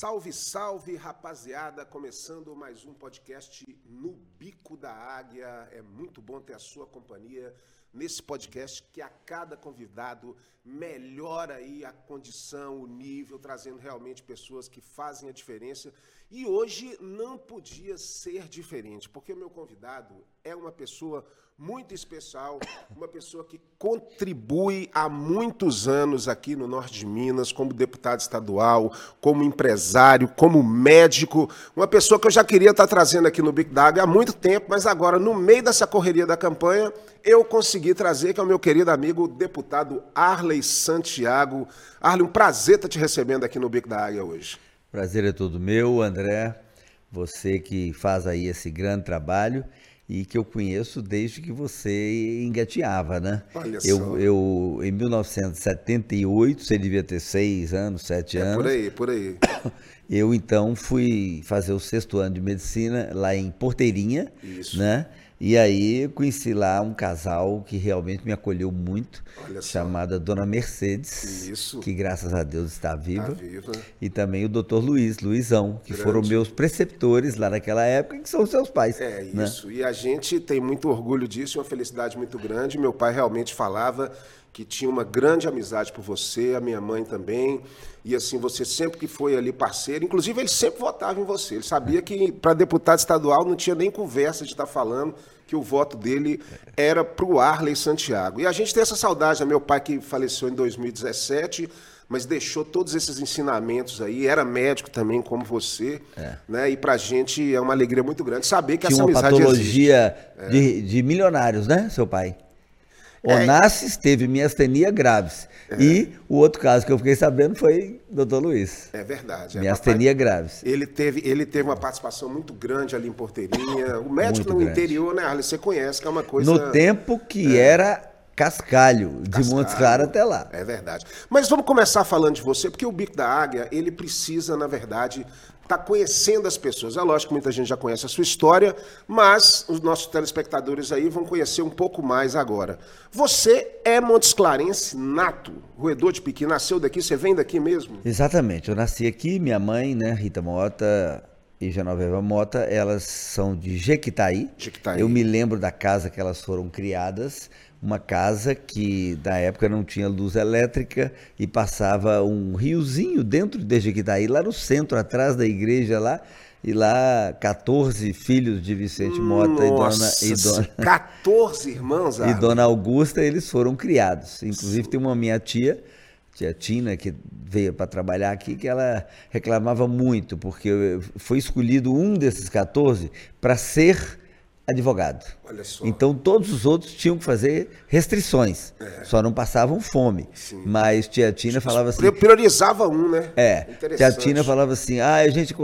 Salve, salve, rapaziada! Começando mais um podcast no Bico da Águia. É muito bom ter a sua companhia nesse podcast que a cada convidado melhora aí a condição, o nível, trazendo realmente pessoas que fazem a diferença. E hoje não podia ser diferente, porque o meu convidado é uma pessoa muito especial, uma pessoa que contribui há muitos anos aqui no Norte de Minas, como deputado estadual, como empresário, como médico, uma pessoa que eu já queria estar trazendo aqui no Big Dag há muito tempo, mas agora, no meio dessa correria da campanha, eu consegui trazer, que é o meu querido amigo deputado Arley Santiago. Arley, um prazer estar te recebendo aqui no Big Dag hoje. Prazer é todo meu, André. Você que faz aí esse grande trabalho e que eu conheço desde que você engateava, né? Olha eu, só. eu, em 1978, você devia ter seis anos, sete É anos. por aí, por aí. Eu então fui fazer o sexto ano de medicina lá em Porteirinha, Isso. né? E aí conheci lá um casal que realmente me acolheu muito, chamada Dona Mercedes, Isso. que graças a Deus está viva. Tá viva. E também o doutor Luiz, Luizão, que Grande. foram meus preceptores lá naquela época, que são seus pais. É né? isso. E a gente tem muito orgulho disso, uma felicidade muito grande. Meu pai realmente falava que tinha uma grande amizade por você, a minha mãe também. E assim, você sempre que foi ali parceiro, inclusive ele sempre votava em você. Ele sabia que para deputado estadual não tinha nem conversa de estar falando que o voto dele era para o Arley Santiago. E a gente tem essa saudade, né? meu pai que faleceu em 2017, mas deixou todos esses ensinamentos aí, era médico também como você, né? E pra gente é uma alegria muito grande saber que Tinha essa uma amizade existe. patologia de, de milionários, né, seu pai? É. Onassis teve miastenia graves. E o outro caso que eu fiquei sabendo foi doutor Luiz. É verdade. é, miastenia papai- graves. Ele teve, ele teve uma participação muito grande ali em Porteirinha. O médico Muito no grande. interior, né, Arlen? Você conhece que é uma coisa. No tempo que era cascalho, de Cascalho. Montes Claros até lá. É verdade. Mas vamos começar falando de você, porque o Bico da Águia, ele precisa, na verdade, estar conhecendo as pessoas. É lógico que muita gente já conhece a sua história, mas os nossos telespectadores aí vão conhecer um pouco mais agora. Você é Montes Clarense nato, roedor de Piqui, nasceu daqui, você vem daqui mesmo? Exatamente. Eu nasci aqui, minha mãe, né, Rita Mota e Genoveva Mota, elas são de Jequitaí. Jequitaí. Eu me lembro da casa que elas foram criadas, uma casa que na época não tinha luz elétrica e passava um riozinho dentro de Jequitaí, lá no centro, atrás da igreja lá. E lá, 14 filhos de Vicente Mota e dona, Nossa, e dona, 14 irmãos, e. Dona Augusta, eles foram criados. Inclusive tem uma minha tia, tia Tina, que veio para trabalhar aqui, que ela reclamava muito, porque foi escolhido um desses 14 para ser advogado. Olha só. Então todos os outros tinham que fazer restrições, só não passavam fome. Mas tia Tina falava assim, Pri- Priorizava um, né? é, tia. Tina falava assim, ah, a gente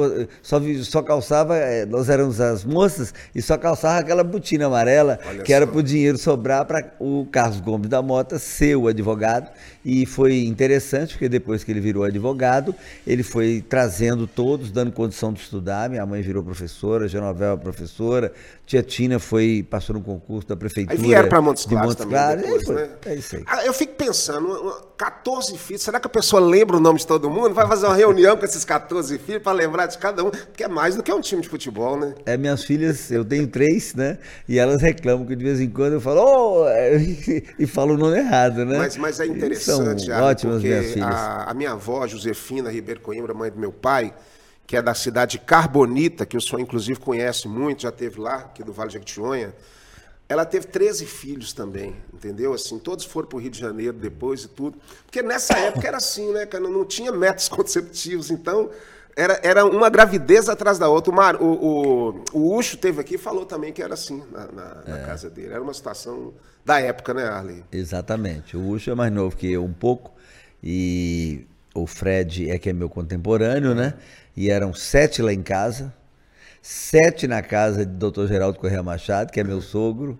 só, só calçava, eh, nós éramos as moças, e só calçava aquela botina amarela, Olha que era só. para o dinheiro sobrar para o Carlos Gomes da Mota ser o advogado, e foi interessante, porque depois que ele virou advogado, ele foi trazendo todos, dando condição de estudar, minha mãe virou professora, Genoveva professora, tia Tina foi, passou no concurso da prefeitura Aí vieram para Montes de Claros Montes também Claros, depois, foi, né? é isso aí. Ah, Eu fico pensando, uma- uma- 14 filhos, será que a pessoa lembra o nome de todo mundo? Vai fazer uma reunião com esses 14 filhos para lembrar de cada um? Porque é mais do que um time de futebol, né? É, minhas filhas, eu tenho três, né? E elas reclamam que de vez em quando eu falo, oh! e falo o nome errado, né? Mas, mas é interessante, São ótimas minhas filhas. a, a minha avó, Josefina Ribeiro Coimbra, mãe do meu pai, que é da cidade de Carbonita, que o senhor inclusive conhece muito, já teve lá, aqui do Vale de Jequitinhonha, ela teve 13 filhos também, entendeu? Assim, todos foram para o Rio de Janeiro depois e tudo. Porque nessa época era assim, né, cara? Não tinha métodos conceptivos, então era, era uma gravidez atrás da outra. O, Mar, o, o, o Ucho teve aqui e falou também que era assim na, na- na É. casa dele. Era uma situação da época, né, Arley? Exatamente. O Ucho é mais novo que eu um pouco. E o Fred é que é meu contemporâneo, né? E eram sete lá em casa. Sete na casa de Dr. Geraldo Correia Machado, que é meu sogro.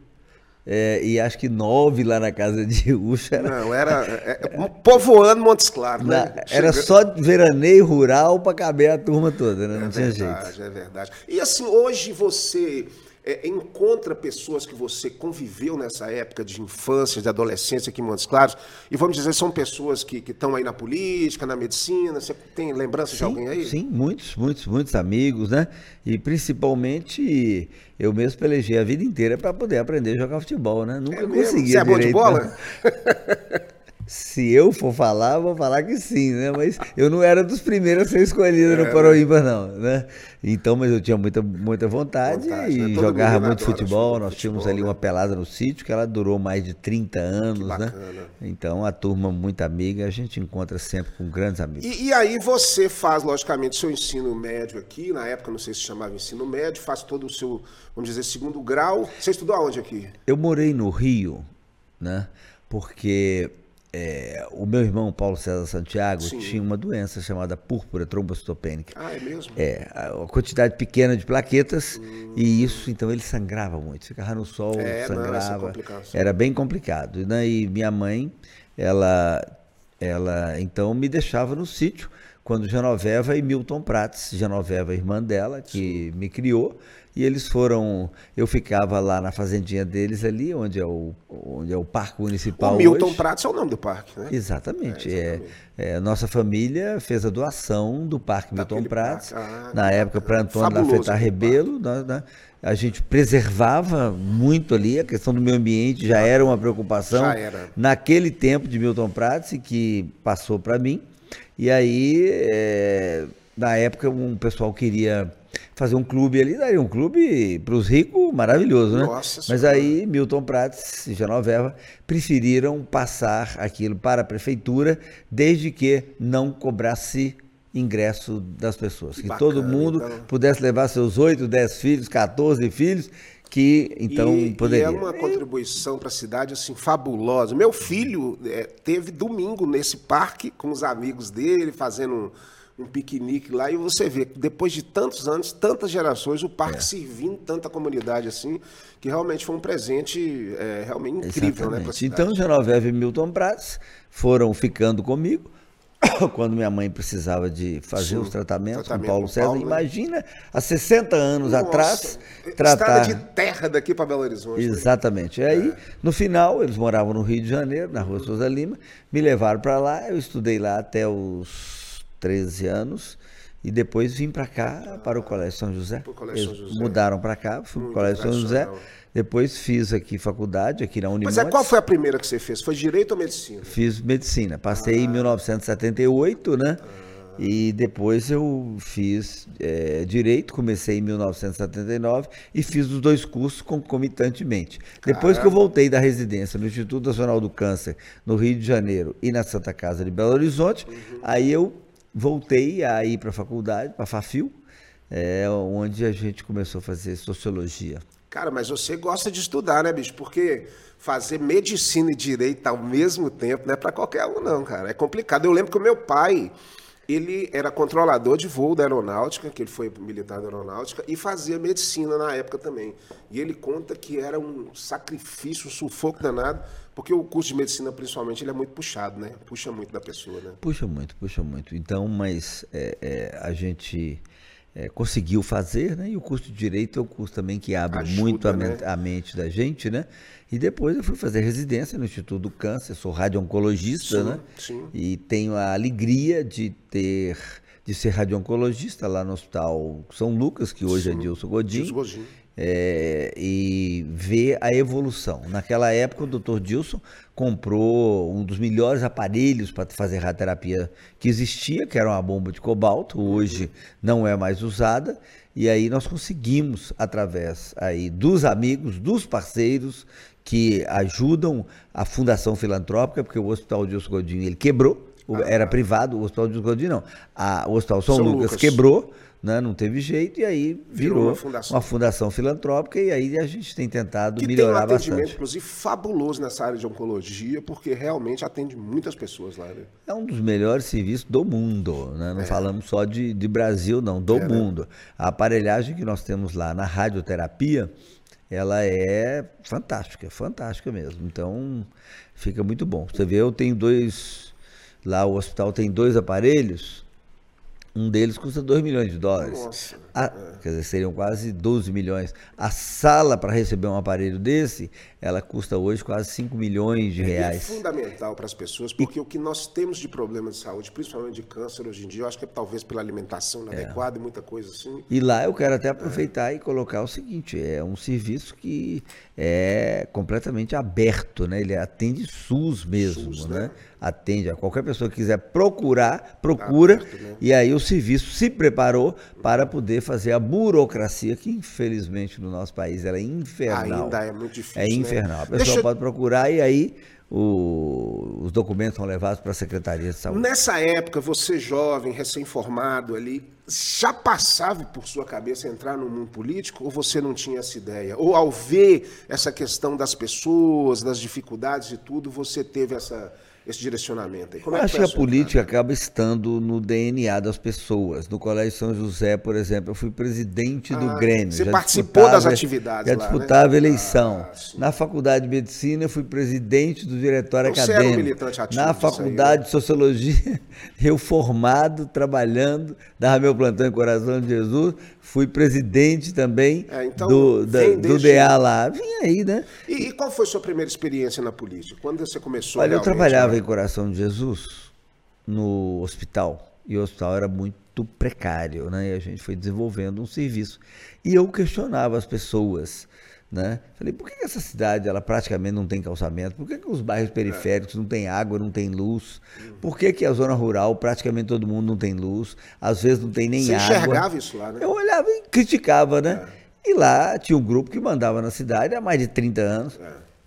É, e acho que nove lá na casa de Ucho. Era, Não, era é, é, povoando Montes Claros, na- né? era só veraneio rural para caber a turma toda, né? Não É tinha verdade, jeito. é verdade. E assim, hoje você é, encontra pessoas que você conviveu nessa época de infância, de adolescência aqui em Montes Claros, e vamos dizer, são pessoas que estão aí na política, na medicina, você tem lembrança sim, de alguém aí? Sim, muitos, muitos, muitos amigos, né? E principalmente eu mesmo pelejei a vida inteira para poder aprender a jogar futebol, né? Nunca é consegui. Você é bom de bola? Se eu for falar, vou falar que sim, né? Mas eu não era dos primeiros a ser escolhido é, no Paroímpa, não, né? Então, mas eu tinha muita, muita vontade, vontade e né? jogava muito futebol. Nós tínhamos futebol, ali né? uma pelada no sítio que ela durou mais de 30 anos, né? Então, a turma muito amiga, a gente encontra sempre com grandes amigos. E, e, aí você faz, logicamente, seu ensino médio aqui, na época não sei se chamava ensino médio, faz todo o seu, vamos dizer, segundo grau. Você estudou aonde aqui? Eu morei no Rio, né? Porque é, o meu irmão Paulo César Santiago Sim. tinha uma doença chamada púrpura trombocitopênica. Ah, é mesmo? É, a quantidade pequena de plaquetas hum. e isso, então ele sangrava muito, ficava no sol, é, sangrava. Não, era bem complicado. Né? E minha mãe, ela, ela então me deixava no sítio quando Genoveva e Milton Prates, Genoveva, irmã dela, que Sim. me criou, e eles foram. Eu ficava lá na fazendinha deles ali, onde é o, onde é o Parque Municipal. O Milton hoje. Prates é o nome do parque, né? Exatamente. É, exatamente. É, é, nossa família fez a doação do Parque Daquele Milton Prates, ah, na época para Antônio Lafetar Rebelo. Nós, né, a gente preservava muito ali, a questão do meio ambiente já era uma preocupação. Já era. Naquele tempo de Milton Prates, que passou para mim. E aí, é, na época, um pessoal queria fazer um clube ali, daria um clube para os ricos maravilhoso, né? Nossa Mas senhora. aí Milton Prates e Genoveva preferiram passar aquilo para a prefeitura, desde que não cobrasse ingresso das pessoas. Que, que bacana, todo mundo então... pudesse levar seus 8, 10 filhos, 14 filhos, que então e, poderia. E é uma contribuição para a cidade assim fabulosa. Meu filho é, teve domingo nesse parque com os amigos dele, fazendo um piquenique lá e você vê, depois de tantos anos, tantas gerações, o parque é. servindo tanta comunidade assim, que realmente foi um presente é, realmente incrível, né, Exatamente. né? Então, Genoveva e Milton Prats foram ficando comigo. Quando minha mãe precisava de fazer Sim, os tratamentos tratamento com Paulo César, Paulo, né? imagina, há 60 anos Nossa, atrás, tratar... de terra daqui para Belo Horizonte. Né? Exatamente. Né? Aí, é. no final, eles moravam no Rio de Janeiro, na rua Souza Lima, me levaram para lá, eu estudei lá até os 13 anos. E depois vim para cá, para o Colégio São José. Colégio São José. mudaram para cá, fui para o Colégio São José. Depois fiz aqui faculdade, aqui na Unimontes. Mas é, qual foi a primeira que você fez? Foi Direito ou Medicina? Fiz Medicina. Passei ah. em 1978, né? Ah. E depois eu fiz é, Direito, comecei em 1979 e fiz os dois cursos concomitantemente. Caramba. Depois que eu voltei da residência no Instituto Nacional do Câncer, no Rio de Janeiro e na Santa Casa de Belo Horizonte, uhum. aí eu voltei a ir para a faculdade, para a FAFIL, é, onde a gente começou a fazer sociologia. Cara, mas você gosta de estudar, né, bicho? Porque fazer medicina e direito ao mesmo tempo não é para qualquer um, não, cara. É complicado. Eu lembro que o meu pai, ele era controlador de voo da aeronáutica, que ele foi militar da aeronáutica, e fazia medicina na época também. E ele conta que era um sacrifício, um sufoco danado, porque o curso de medicina, principalmente, ele é muito puxado, né? Puxa muito da pessoa, né? Puxa muito, puxa muito. Então, mas é, é, a gente é, conseguiu fazer, né? E o curso de Direito é um curso também que abre Ajuda, muito a, né? a, mente da gente, né? E depois eu fui fazer residência no Instituto do Câncer, sou radio-oncologista, sim, né? Sim. E tenho a alegria de ter de ser radio-oncologista lá no Hospital São Lucas, que hoje é sim. é Dilson Godinho. Dilson Godinho é, e ver a evolução. Naquela época, o Dr. Dilson comprou um dos melhores aparelhos para fazer radioterapia que existia, que era uma bomba de cobalto, hoje não é mais usada, e aí nós conseguimos, através aí dos amigos, dos parceiros que ajudam a Fundação Filantrópica, porque o Hospital Dilson Godinho ele quebrou, era privado, o Hospital Dilson Godinho não, a, o Hospital São, São Lucas, Lucas quebrou, né? não teve jeito, e aí virou, virou uma, fundação. uma, fundação. filantrópica, e aí a gente tem tentado que melhorar bastante. tem um atendimento, bastante. inclusive, fabuloso nessa área de oncologia, porque realmente atende muitas pessoas lá. Né? É um dos melhores serviços do mundo, né? não é. falamos só de, de Brasil, não, do é, né? mundo. Né? A aparelhagem que nós temos lá na radioterapia, ela é fantástica, fantástica mesmo. Então, fica muito bom. Você vê, eu tenho dois, lá o hospital tem dois aparelhos, Um deles custa 2 milhões de dólares. Nossa. A, Quer dizer, seriam quase 12 milhões. A sala para receber um aparelho desse, ela custa hoje quase 5 milhões de É reais. fundamental para as pessoas, porque o que nós temos de problema de saúde, principalmente de câncer hoje em dia, eu acho que é talvez pela alimentação inadequada e muita coisa assim. E lá eu quero até aproveitar e colocar o seguinte: é um serviço que é completamente aberto, né? Ele atende SUS mesmo, SUS, né? né? Atende a qualquer pessoa que quiser procurar, procura. aberto, né? E aí o serviço se preparou para poder fazer a burocracia, que infelizmente no nosso país ela é infernal. Ainda é muito difícil, É né? infernal. A pessoa Deixa pode procurar e aí o- os documentos são levados para a Secretaria de Saúde. Nessa época, você jovem, recém-formado ali, já passava por sua cabeça entrar no mundo político ou você não tinha essa ideia? Ou ao ver essa questão das pessoas, das dificuldades e tudo, você teve essa, esse direcionamento aí? Como Eu é acho que a sua política acaba estando no DNA das pessoas. No Colégio São José, por exemplo, eu fui presidente do Ah, Grêmio. você participou das atividades Já lá, né? disputava eleição. Ah. Na faculdade de medicina, eu fui presidente do diretório Você era um acadêmico. militante ativo Na aí, faculdade né? de sociologia, eu formado, trabalhando, dava meu plantão em Coração de Jesus, fui presidente também É, então, do, da- do desde- DA lá. Vim aí, né? E, e qual foi sua primeira experiência na política? Quando você começou Olha, eu trabalhava né? em Coração de Jesus no hospital e o hospital era muito precário, né? E a gente foi desenvolvendo um serviço e eu questionava as pessoas, né? Falei, por que essa cidade ela praticamente não tem calçamento? Por que, que os bairros periféricos não tem água, não tem luz? Por que, que a zona rural praticamente todo mundo não tem luz? Às vezes não tem nem Você água. enxergava isso lá, né? Eu olhava e criticava, né? E lá tinha um grupo que mandava na cidade há mais de 30 anos.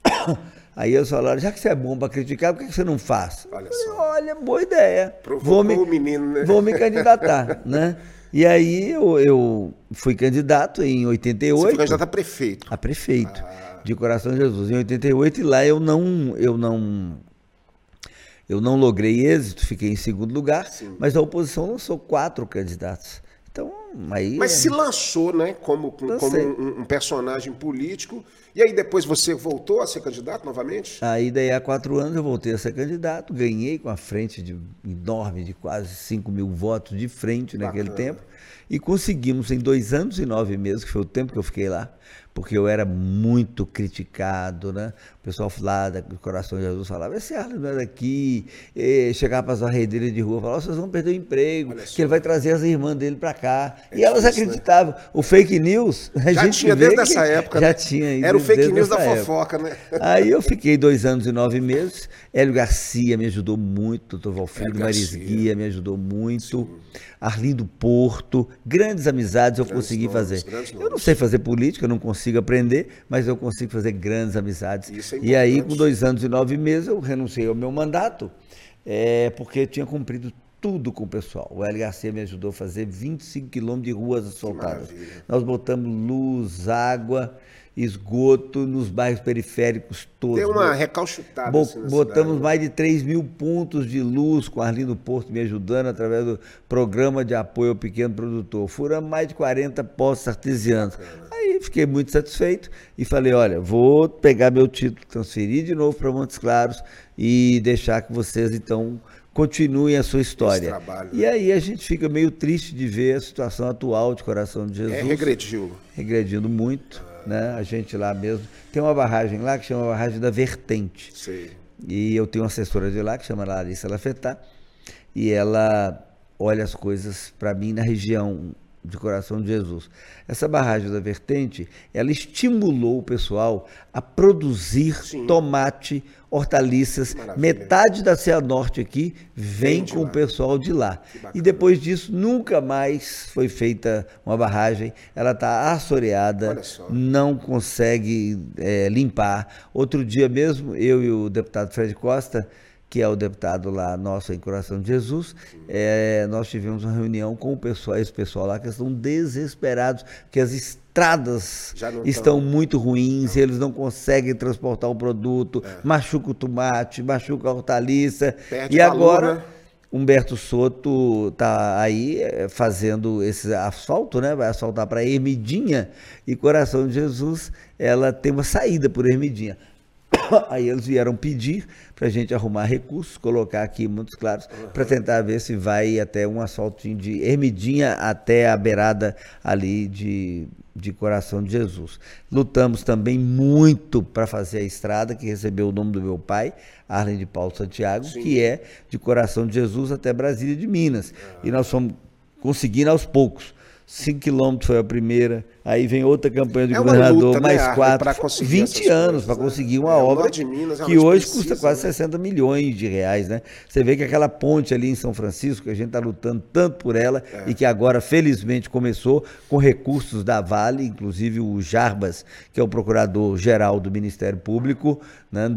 Aí eles falaram, já que você é bom para criticar, por que você não faz? Olha falei, olha, boa ideia. Provocou o menino, né? Vou me candidatar, né? E aí eu, eu fui candidato em Você 88 foi candidato a prefeito. a prefeito Ah. de Coração de Jesus em 88 e lá eu não eu não eu não logrei êxito, fiquei em segundo lugar, mas a oposição lançou quatro candidatos. Então, aí Mas é- se lançou, né, como, como um, um personagem político. E aí depois você voltou a ser candidato novamente? Aí daí há quatro anos eu voltei a ser candidato, ganhei com a frente de, enorme de quase 5 mil votos de frente naquele Bacana. tempo. E conseguimos em dois anos e nove meses, que foi o tempo que eu fiquei lá, porque eu era muito criticado, né? Pessoal lá do Coração de Jesus falava, esse Arlen não é daqui. E chegava para as varredeiras de rua, falava, vocês vão perder o emprego, que ele vai trazer as irmãs dele para cá. É e elas difícil, né? acreditavam. O fake news, a Já gente tinha desde essa época. Já né? tinha. Era o fake news da época. fofoca, né? Aí eu fiquei dois anos e nove meses. Hélio Garcia me ajudou muito, doutor Valfrido Hélio Maris Garcia. Guia me ajudou muito. Arlindo Porto, grandes amizades eu Grandes consegui nomes, fazer. Eu não sei fazer política, eu não consigo aprender, mas eu consigo fazer grandes amizades. Isso é e aí, com dois anos e nove meses, eu renunciei ao meu mandato, é, porque eu tinha cumprido tudo com o pessoal. O Hélio Garcia me ajudou a fazer 25 quilômetros de ruas asfaltadas. maravilha. Nós botamos luz, água, esgoto nos bairros periféricos todos. Deu uma recalchutada. Bo- assim, botamos cidade. mais de 3 mil pontos de luz com Arlindo Porto me ajudando através do programa de apoio ao pequeno produtor. Furamos mais de 40 postos artesianos. Aí fiquei muito satisfeito e falei, olha, vou pegar meu título, transferir de novo para Montes Claros e deixar que vocês então continuem a sua história. trabalho, E né? aí a gente fica meio triste de ver a situação atual de Coração de Jesus É, regrediu. regredindo muito, né? A gente lá mesmo tem uma barragem lá que chama barragem da Vertente. Sei. E eu tenho uma assessora de lá que chama Larissa Lafetá, e ela olha as coisas para mim na região de Coração de Jesus. Essa barragem da Vertente, ela estimulou o pessoal a produzir Sim. tomate, hortaliças. Maravilha. Metade da Cianorte aqui vem com o lá. pessoal de lá. E depois disso, nunca mais foi feita uma barragem. Ela está assoreada, não consegue é, limpar. Outro dia mesmo, eu e o deputado Fred Costa, que é o deputado lá nosso em Coração de Jesus, é, nós tivemos uma reunião com o pessoal, esse pessoal lá que estão desesperados, que as estradas não estão tão- muito ruins, eles não conseguem transportar o produto, machuca o tomate, machuca a hortaliça. Perde e agora né? Humberto Soto está aí eh, fazendo esse asfalto, né? Vai asfaltar para Ermidinha e Coração de Jesus, ela tem uma saída por Ermidinha. Aí eles vieram pedir para a gente arrumar recursos, colocar aqui muitos claros, uhum. para tentar ver se vai até um asfaltinho de Ermidinha até a beirada ali de, de Coração de Jesus. Lutamos também muito para fazer a estrada, que recebeu o nome do meu pai, Arlen de Paulo Santiago, Sim. que é de Coração de Jesus até Brasília de Minas. Uhum. E nós fomos conseguindo aos poucos. 5 quilômetros foi a primeira, aí vem outra campanha de é governador, luta, mais né, quatro, 20 anos para né? conseguir uma é, obra Minas, que hoje precisa, custa quase né? 60 milhões de reais, né? Você vê que aquela ponte ali em São Francisco, que a gente está lutando tanto por ela é. e que agora felizmente começou com recursos da Vale, inclusive o Jarbas, que é o procurador-geral do Ministério Público, né,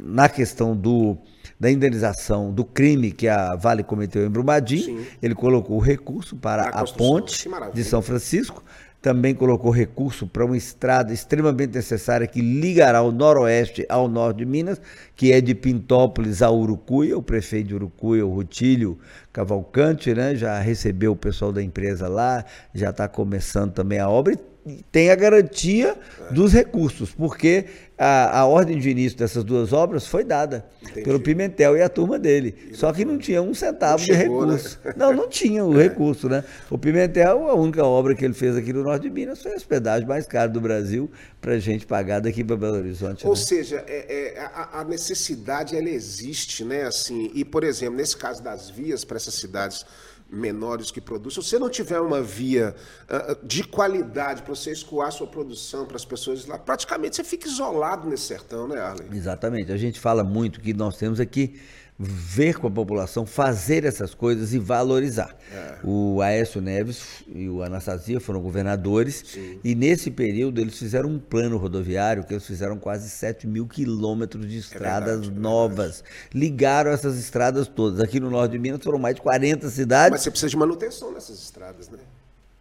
na questão do da indenização do crime que a Vale cometeu em Brumadinho. Sim. Ele colocou o recurso para a, a ponte de São Francisco. Também colocou recurso para uma estrada extremamente necessária que ligará o noroeste ao norte de Minas, que é de Pintópolis a Urucuia. O prefeito de Urucuia, o Rutílio Cavalcante, né, já recebeu o pessoal da empresa lá, já está começando também a obra e tem a garantia é. dos recursos, porque a, a ordem de início dessas duas obras foi dada Entendi. pelo Pimentel e a turma dele. E Só que não tinha um centavo chegou, de recurso. Né? Não, não tinha o é. recurso, né? O Pimentel, a única obra que ele fez aqui no norte de Minas foi a hospedagem mais cara do Brasil para a gente pagar daqui para Belo Horizonte. Ou né? seja, é, é, a, a, necessidade ela existe, né? Assim, e, por exemplo, nesse caso das vias para essas cidades menores que produzem, se você não tiver uma via uh, de qualidade para você escoar sua produção para as pessoas lá, praticamente você fica isolado nesse sertão, né, Arlen? Exatamente. A gente fala muito que nós temos aqui ver com a população, fazer essas coisas e valorizar. É. O Aécio Neves e o Anastasia foram governadores Sim. e nesse período eles fizeram um plano rodoviário que eles fizeram quase 7 mil quilômetros de é estradas é verdade, novas. É Ligaram essas estradas todas. Aqui no norte de Minas foram mais de 40 cidades. Mas você precisa de manutenção nessas estradas, né?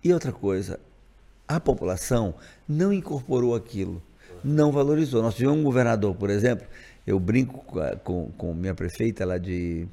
E outra coisa, a população não incorporou aquilo, não valorizou. Nós tivemos um governador, por exemplo, eu brinco com, com minha prefeita lá de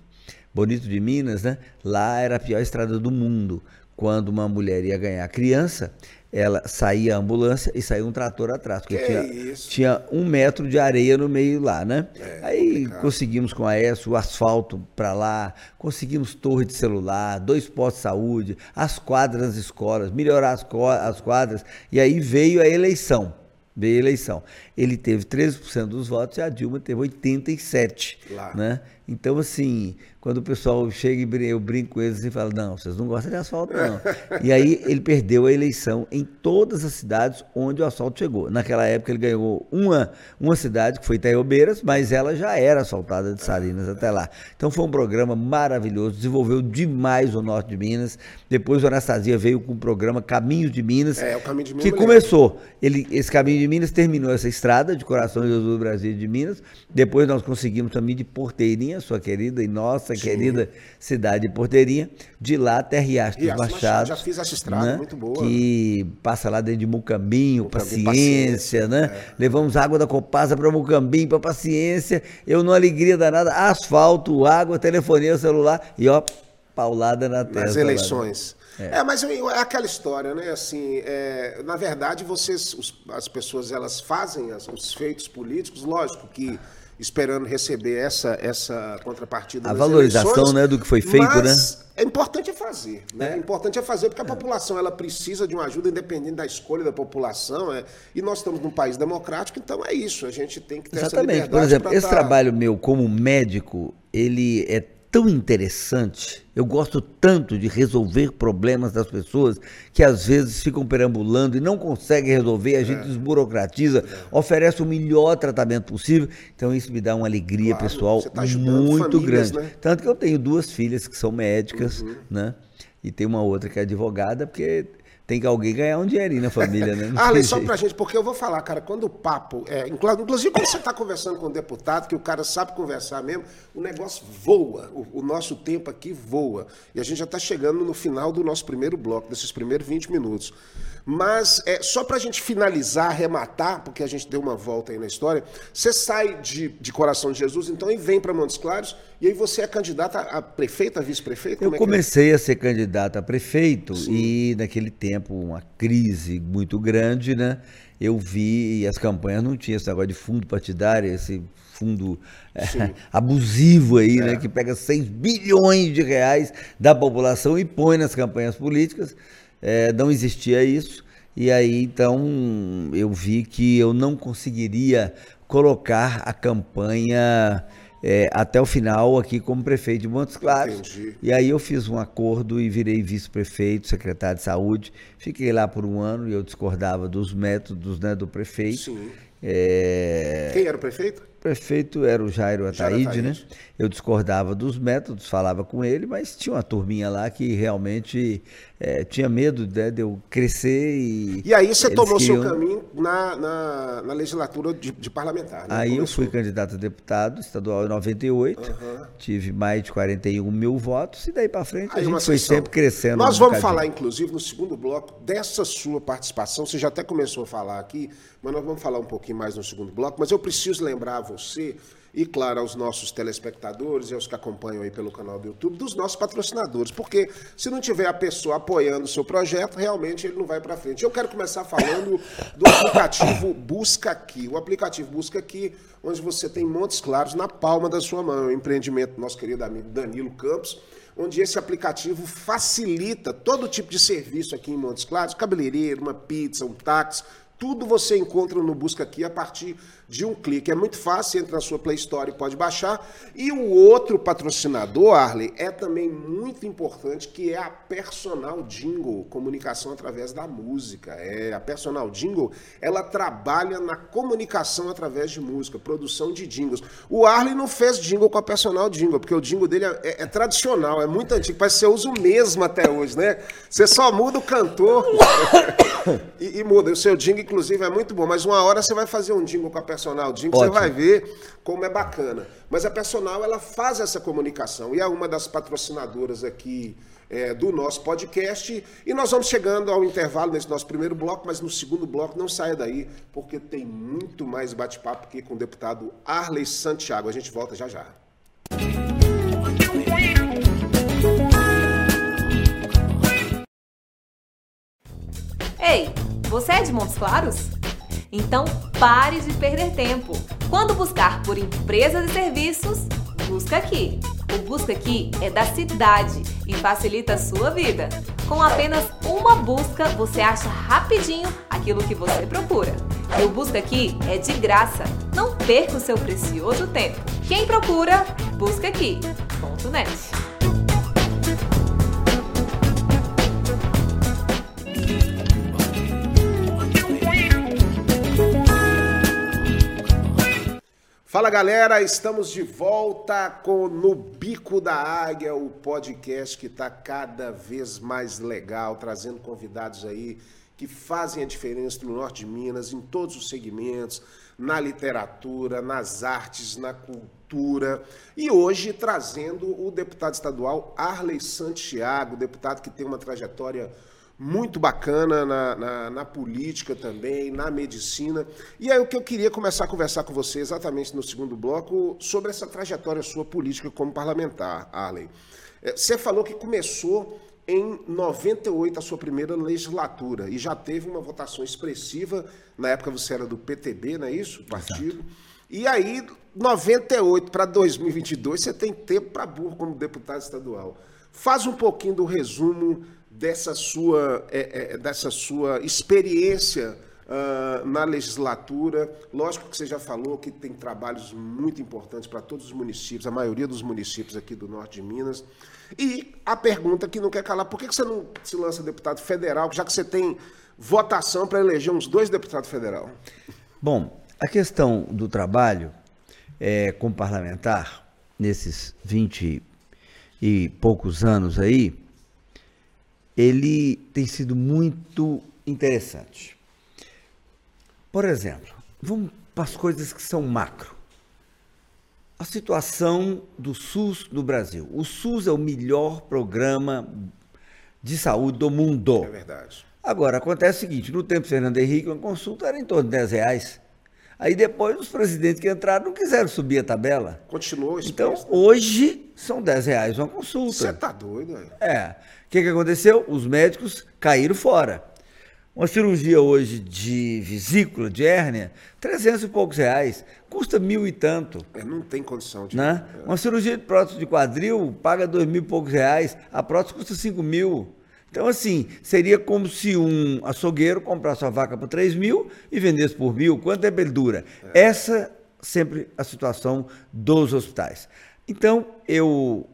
Bonito de Minas, né? Lá era a pior estrada do mundo. Quando uma mulher ia ganhar criança, ela saía a ambulância e saía um trator atrás, porque tinha, tinha, um metro de areia no meio lá, né? É, Aí complicado. conseguimos com a ESO o asfalto para lá, conseguimos torre de celular, dois postos de saúde, as quadras das escolas, melhorar as, as quadras, e aí veio a eleição a eleição. Ele teve 13% dos votos e a Dilma teve 87%. Lá. Né? Então, assim, quando o pessoal chega e eu brinco com eles e falo, não, vocês não gostam de asfalto, não. e aí ele perdeu a eleição em todas as cidades onde o asfalto chegou. Naquela época ele ganhou uma, uma cidade, que foi Itaiobeiras, mas ela já era asfaltada de Salinas até lá. Então foi um programa maravilhoso, desenvolveu demais o norte de Minas. Depois o Anastasia veio com o programa Caminho de Minas, é, o Caminho de Minas que começou. Ele, esse Caminho de Minas terminou essa estrada de Coração de Jesus do Brasil de Minas. Depois nós conseguimos também de Porteirinha, sua querida e nossa nossa Sim. querida cidade de Porteirinha, de lá até Riacho dos Machados. Já fiz essa estrada, né? muito boa. Que passa lá dentro de Mucambinho, Paciência, paciência, né? É. Levamos água da Copasa para Mucambinho, para Paciência. Eu, numa alegria danada, asfalto, água, telefonia, celular e ó, paulada na testa. Nas eleições. É. é. mas é aquela história, né? Assim, é, na verdade, vocês, os, as pessoas, elas fazem as, os feitos políticos, lógico que esperando receber essa, essa contrapartida. A valorização eleições, né, do que foi feito, né? É importante é fazer. Né? É. é importante é fazer, porque a é. população ela precisa de uma ajuda independente da escolha da população. É, e nós estamos num país democrático, então é isso. A gente tem que ter Exatamente. Por exemplo, esse tá... trabalho meu como médico, ele é tão interessante, eu gosto tanto de resolver problemas das pessoas que às vezes ficam perambulando e não conseguem resolver, a gente é. desburocratiza, é. oferece o melhor tratamento possível. Então isso me dá uma alegria claro, pessoal tá muito famílias, grande. Né? Tanto que eu tenho duas filhas que são médicas, uhum. né? E tem uma outra que é advogada, porque tem que alguém ganhar um dinheirinho na família, né? ah, só pra gente, porque eu vou falar, cara, quando o papo. É, inclusive, quando você está conversando com o um deputado, que o cara sabe conversar mesmo, o negócio voa. O, o nosso tempo aqui voa. E a gente já está chegando no final do nosso primeiro bloco, desses primeiros 20 minutos. Mas é, só para a gente finalizar, arrematar, porque a gente deu uma volta aí na história, você sai de, de Coração de Jesus, então, e vem para Montes Claros, e aí você é candidata a prefeito, a vice-prefeito? Eu é, é comecei é? a ser candidato a prefeito Sim. e naquele tempo uma crise muito grande, né? Eu vi e as campanhas não tinham esse negócio de fundo partidário, esse fundo é, abusivo aí, né? é. Que pega 6 bilhões de reais da população e põe nas campanhas políticas. É, não existia isso. E aí, então, eu vi que eu não conseguiria colocar a campanha é, até o final aqui como prefeito de Montes Claros. Entendi. E aí eu fiz um acordo e virei vice-prefeito, secretário de saúde. Fiquei lá por um ano e eu discordava dos métodos né, do prefeito. Sim. É... Quem era o prefeito? prefeito era o Jairo Ataíde, né? Eu discordava dos métodos, falava com ele, mas tinha uma turminha lá que realmente é, tinha medo né, de eu crescer e. E aí você tomou queriam... seu caminho na, na, na legislatura de, de parlamentar. Né? Aí Começou. eu fui candidato a deputado estadual em 98, uhum. tive mais de 41 mil votos, e daí para frente aí a gente foi sempre crescendo. Nós um vamos bocadinho. falar, inclusive, no segundo bloco, dessa sua participação. Você já até começou a falar aqui, mas nós vamos falar um pouquinho mais no segundo bloco. Mas eu preciso lembrar a você e, claro, aos nossos telespectadores e aos que acompanham aí pelo canal do YouTube, dos nossos patrocinadores. Porque se não tiver a pessoa apoiando o seu projeto, realmente ele não vai para frente. Eu quero começar falando do aplicativo Busca Aqui. O aplicativo Busca Aqui, onde você tem Montes Claros na palma da sua mão. É um empreendimento do nosso querido amigo Danilo Campos onde esse aplicativo facilita todo tipo de serviço aqui em Montes Claros, cabeleireiro, uma pizza, um táxi, tudo você encontra no Busca Aqui a partir de um clique. É muito fácil, entra na sua Play Store e pode baixar. E o outro patrocinador, Arley, é também muito importante, que é a Personal Jingle, comunicação através da música. É, a Personal Jingle, ela trabalha na comunicação através de música, produção de jingles. O Arley não fez jingle com a Personal Jingle, porque o jingle dele é, é, é tradicional, é muito antigo, parece que você usa o mesmo até hoje, né? Você só muda o cantor e, e muda. O seu jingle, inclusive, é muito bom, mas uma hora você vai fazer um jingle com a Personal Jingle, você vai ver como é bacana. Mas a personal, ela faz essa comunicação e é uma das patrocinadoras aqui é, do nosso podcast. E nós vamos chegando ao intervalo nesse nosso primeiro bloco, mas no segundo bloco não saia daí, porque tem muito mais bate-papo aqui com o deputado Arley Santiago. A gente volta já já. Ei, você é de Montes Claros? Então pare de perder tempo. Quando buscar por empresas e serviços, busca aqui. O Busca Aqui é da cidade e facilita a sua vida. Com apenas uma busca, você acha rapidinho aquilo que você procura. E o Busca Aqui é de graça. Não perca o seu precioso tempo. Quem procura, busca aqui. Fala galera, estamos de volta com No Bico da Águia, o podcast que está cada vez mais legal, trazendo convidados aí que fazem a diferença no norte de Minas, em todos os segmentos, na literatura, nas artes, na cultura. E hoje trazendo o deputado estadual Arley Santiago, deputado que tem uma trajetória muito bacana na, na, na, política também, na medicina. E aí o que eu queria começar a conversar com você exatamente no segundo bloco sobre essa trajetória sua política como parlamentar, Arley. É, você falou que começou em 98 a sua primeira legislatura e já teve uma votação expressiva, na época você era do PTB, não é isso? Partido. Exato. E aí, 98 para 2022, você tem tempo para burro como deputado estadual. Faz um pouquinho do resumo dessa sua, é, é, dessa sua experiência uh, na legislatura. Lógico que você já falou que tem trabalhos muito importantes para todos os municípios, a maioria dos municípios aqui do norte de Minas. E a pergunta que não quer calar, por que você não se lança deputado federal, já que você tem votação para eleger uns dois deputados federal? Bom, a questão do trabalho é, com parlamentar, nesses 20 e poucos anos aí, ele tem sido muito interessante. Por exemplo, vamos para as coisas que são macro. A situação do SUS no Brasil. O SUS é o melhor programa de saúde do mundo. É verdade. Agora, acontece o seguinte: no tempo de Fernando Henrique, uma consulta era em torno de 10 reais. Aí depois os presidentes que entraram não quiseram subir a tabela. Continuou esse Então, hoje são 10 reais uma consulta. Você tá doido? É. O que, que aconteceu? Os médicos caíram fora. Uma cirurgia hoje de vesícula, de hérnia, 300 e poucos reais, custa mil e tanto. É, não tem condição de. Né? Uma cirurgia de prótese de quadril paga dois mil e poucos reais, a prótese custa cinco mil. Então, assim, seria como se um açougueiro comprasse uma vaca por 3 mil e vendesse por mil. Quanto tempo ele dura? Essa sempre a situação dos hospitais. Então, eu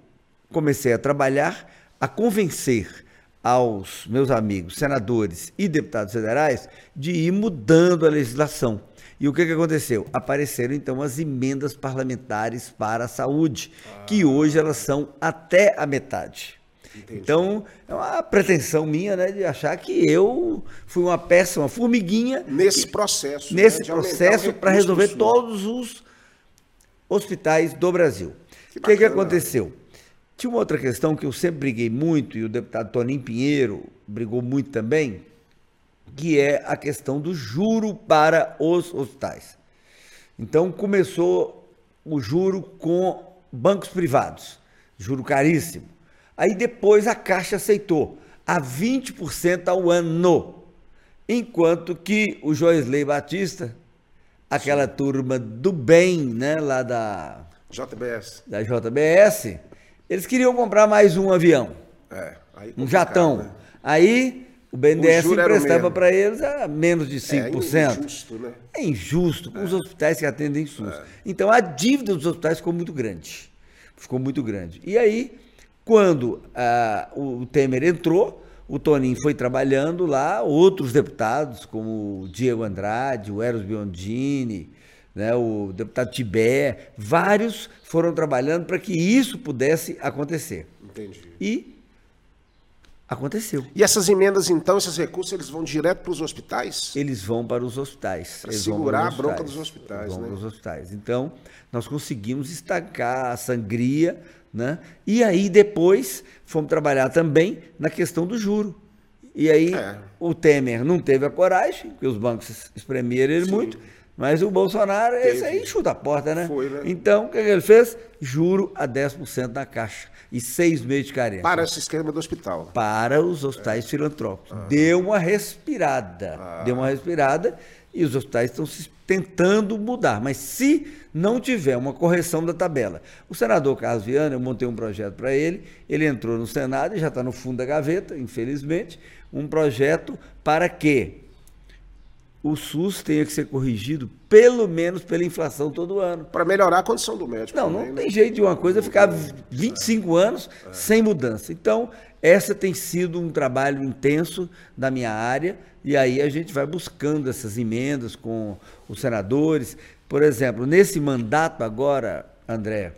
comecei a trabalhar, a convencer aos meus amigos senadores e deputados federais de ir mudando a legislação. E o que, que aconteceu? Apareceram então as emendas parlamentares para a saúde, que hoje elas são até a metade. Então, é uma pretensão minha, né, de achar que eu fui uma peça, uma formiguinha Nesse processo. né, nesse o processo para resolver todos os hospitais do Brasil. Que O que, que bacana. aconteceu? Tinha uma outra questão que eu sempre briguei muito, e o deputado Toninho Pinheiro brigou muito também, que é a questão do juro para os hospitais. Então começou o juro com bancos privados, juro caríssimo. Aí depois a Caixa aceitou a 20% ao ano, enquanto que o Joesley Batista, aquela turma do bem, né, lá da, JBS. da JBS, eles queriam comprar mais um avião, É. Aí um jatão. né? Aí o BNDES emprestava para eles a menos de 5%. É injusto, né? É injusto com os hospitais que atendem SUS. Então a dívida dos hospitais ficou muito grande. Ficou muito grande. E aí, quando ah, o Temer entrou, o Toninho foi trabalhando lá, outros deputados, como o Diego Andrade, o Eros Biondini, né, o deputado Tibé, vários foram trabalhando para que isso pudesse acontecer. Entendi. E aconteceu. E essas emendas, então, esses recursos, eles vão direto para os hospitais? Eles vão para os hospitais. Segurar para os a bronca hospitais. dos hospitais, Eles vão né? para os hospitais. Então, nós conseguimos estancar a sangria, né? E aí, depois, fomos trabalhar também na questão do juro. E aí, É. o Temer não teve a coragem, porque os bancos espremeram ele Sim. muito, mas o Bolsonaro, esse aí chuta a porta, né? Foi, né? Então, o que, que ele fez? Juro a 10% na caixa. E seis meses de carência Para esse esquema do hospital. para os hospitais filantrópicos. Ah. Deu uma respirada. Deu uma respirada e os hospitais estão se tentando mudar. Mas se não tiver uma correção da tabela. O senador Carlos Viana, eu montei um projeto para ele, ele entrou no Senado e já está no fundo da gaveta, infelizmente, um projeto para que o SUS tenha que ser corrigido pelo menos pela inflação todo ano. Para melhorar a condição do médico. Não, também, não né? tem jeito de uma coisa ficar 25 anos sem mudança. Então, essa tem sido um trabalho intenso da minha área, e aí a gente vai buscando essas emendas com os senadores. Por exemplo, nesse mandato agora, André,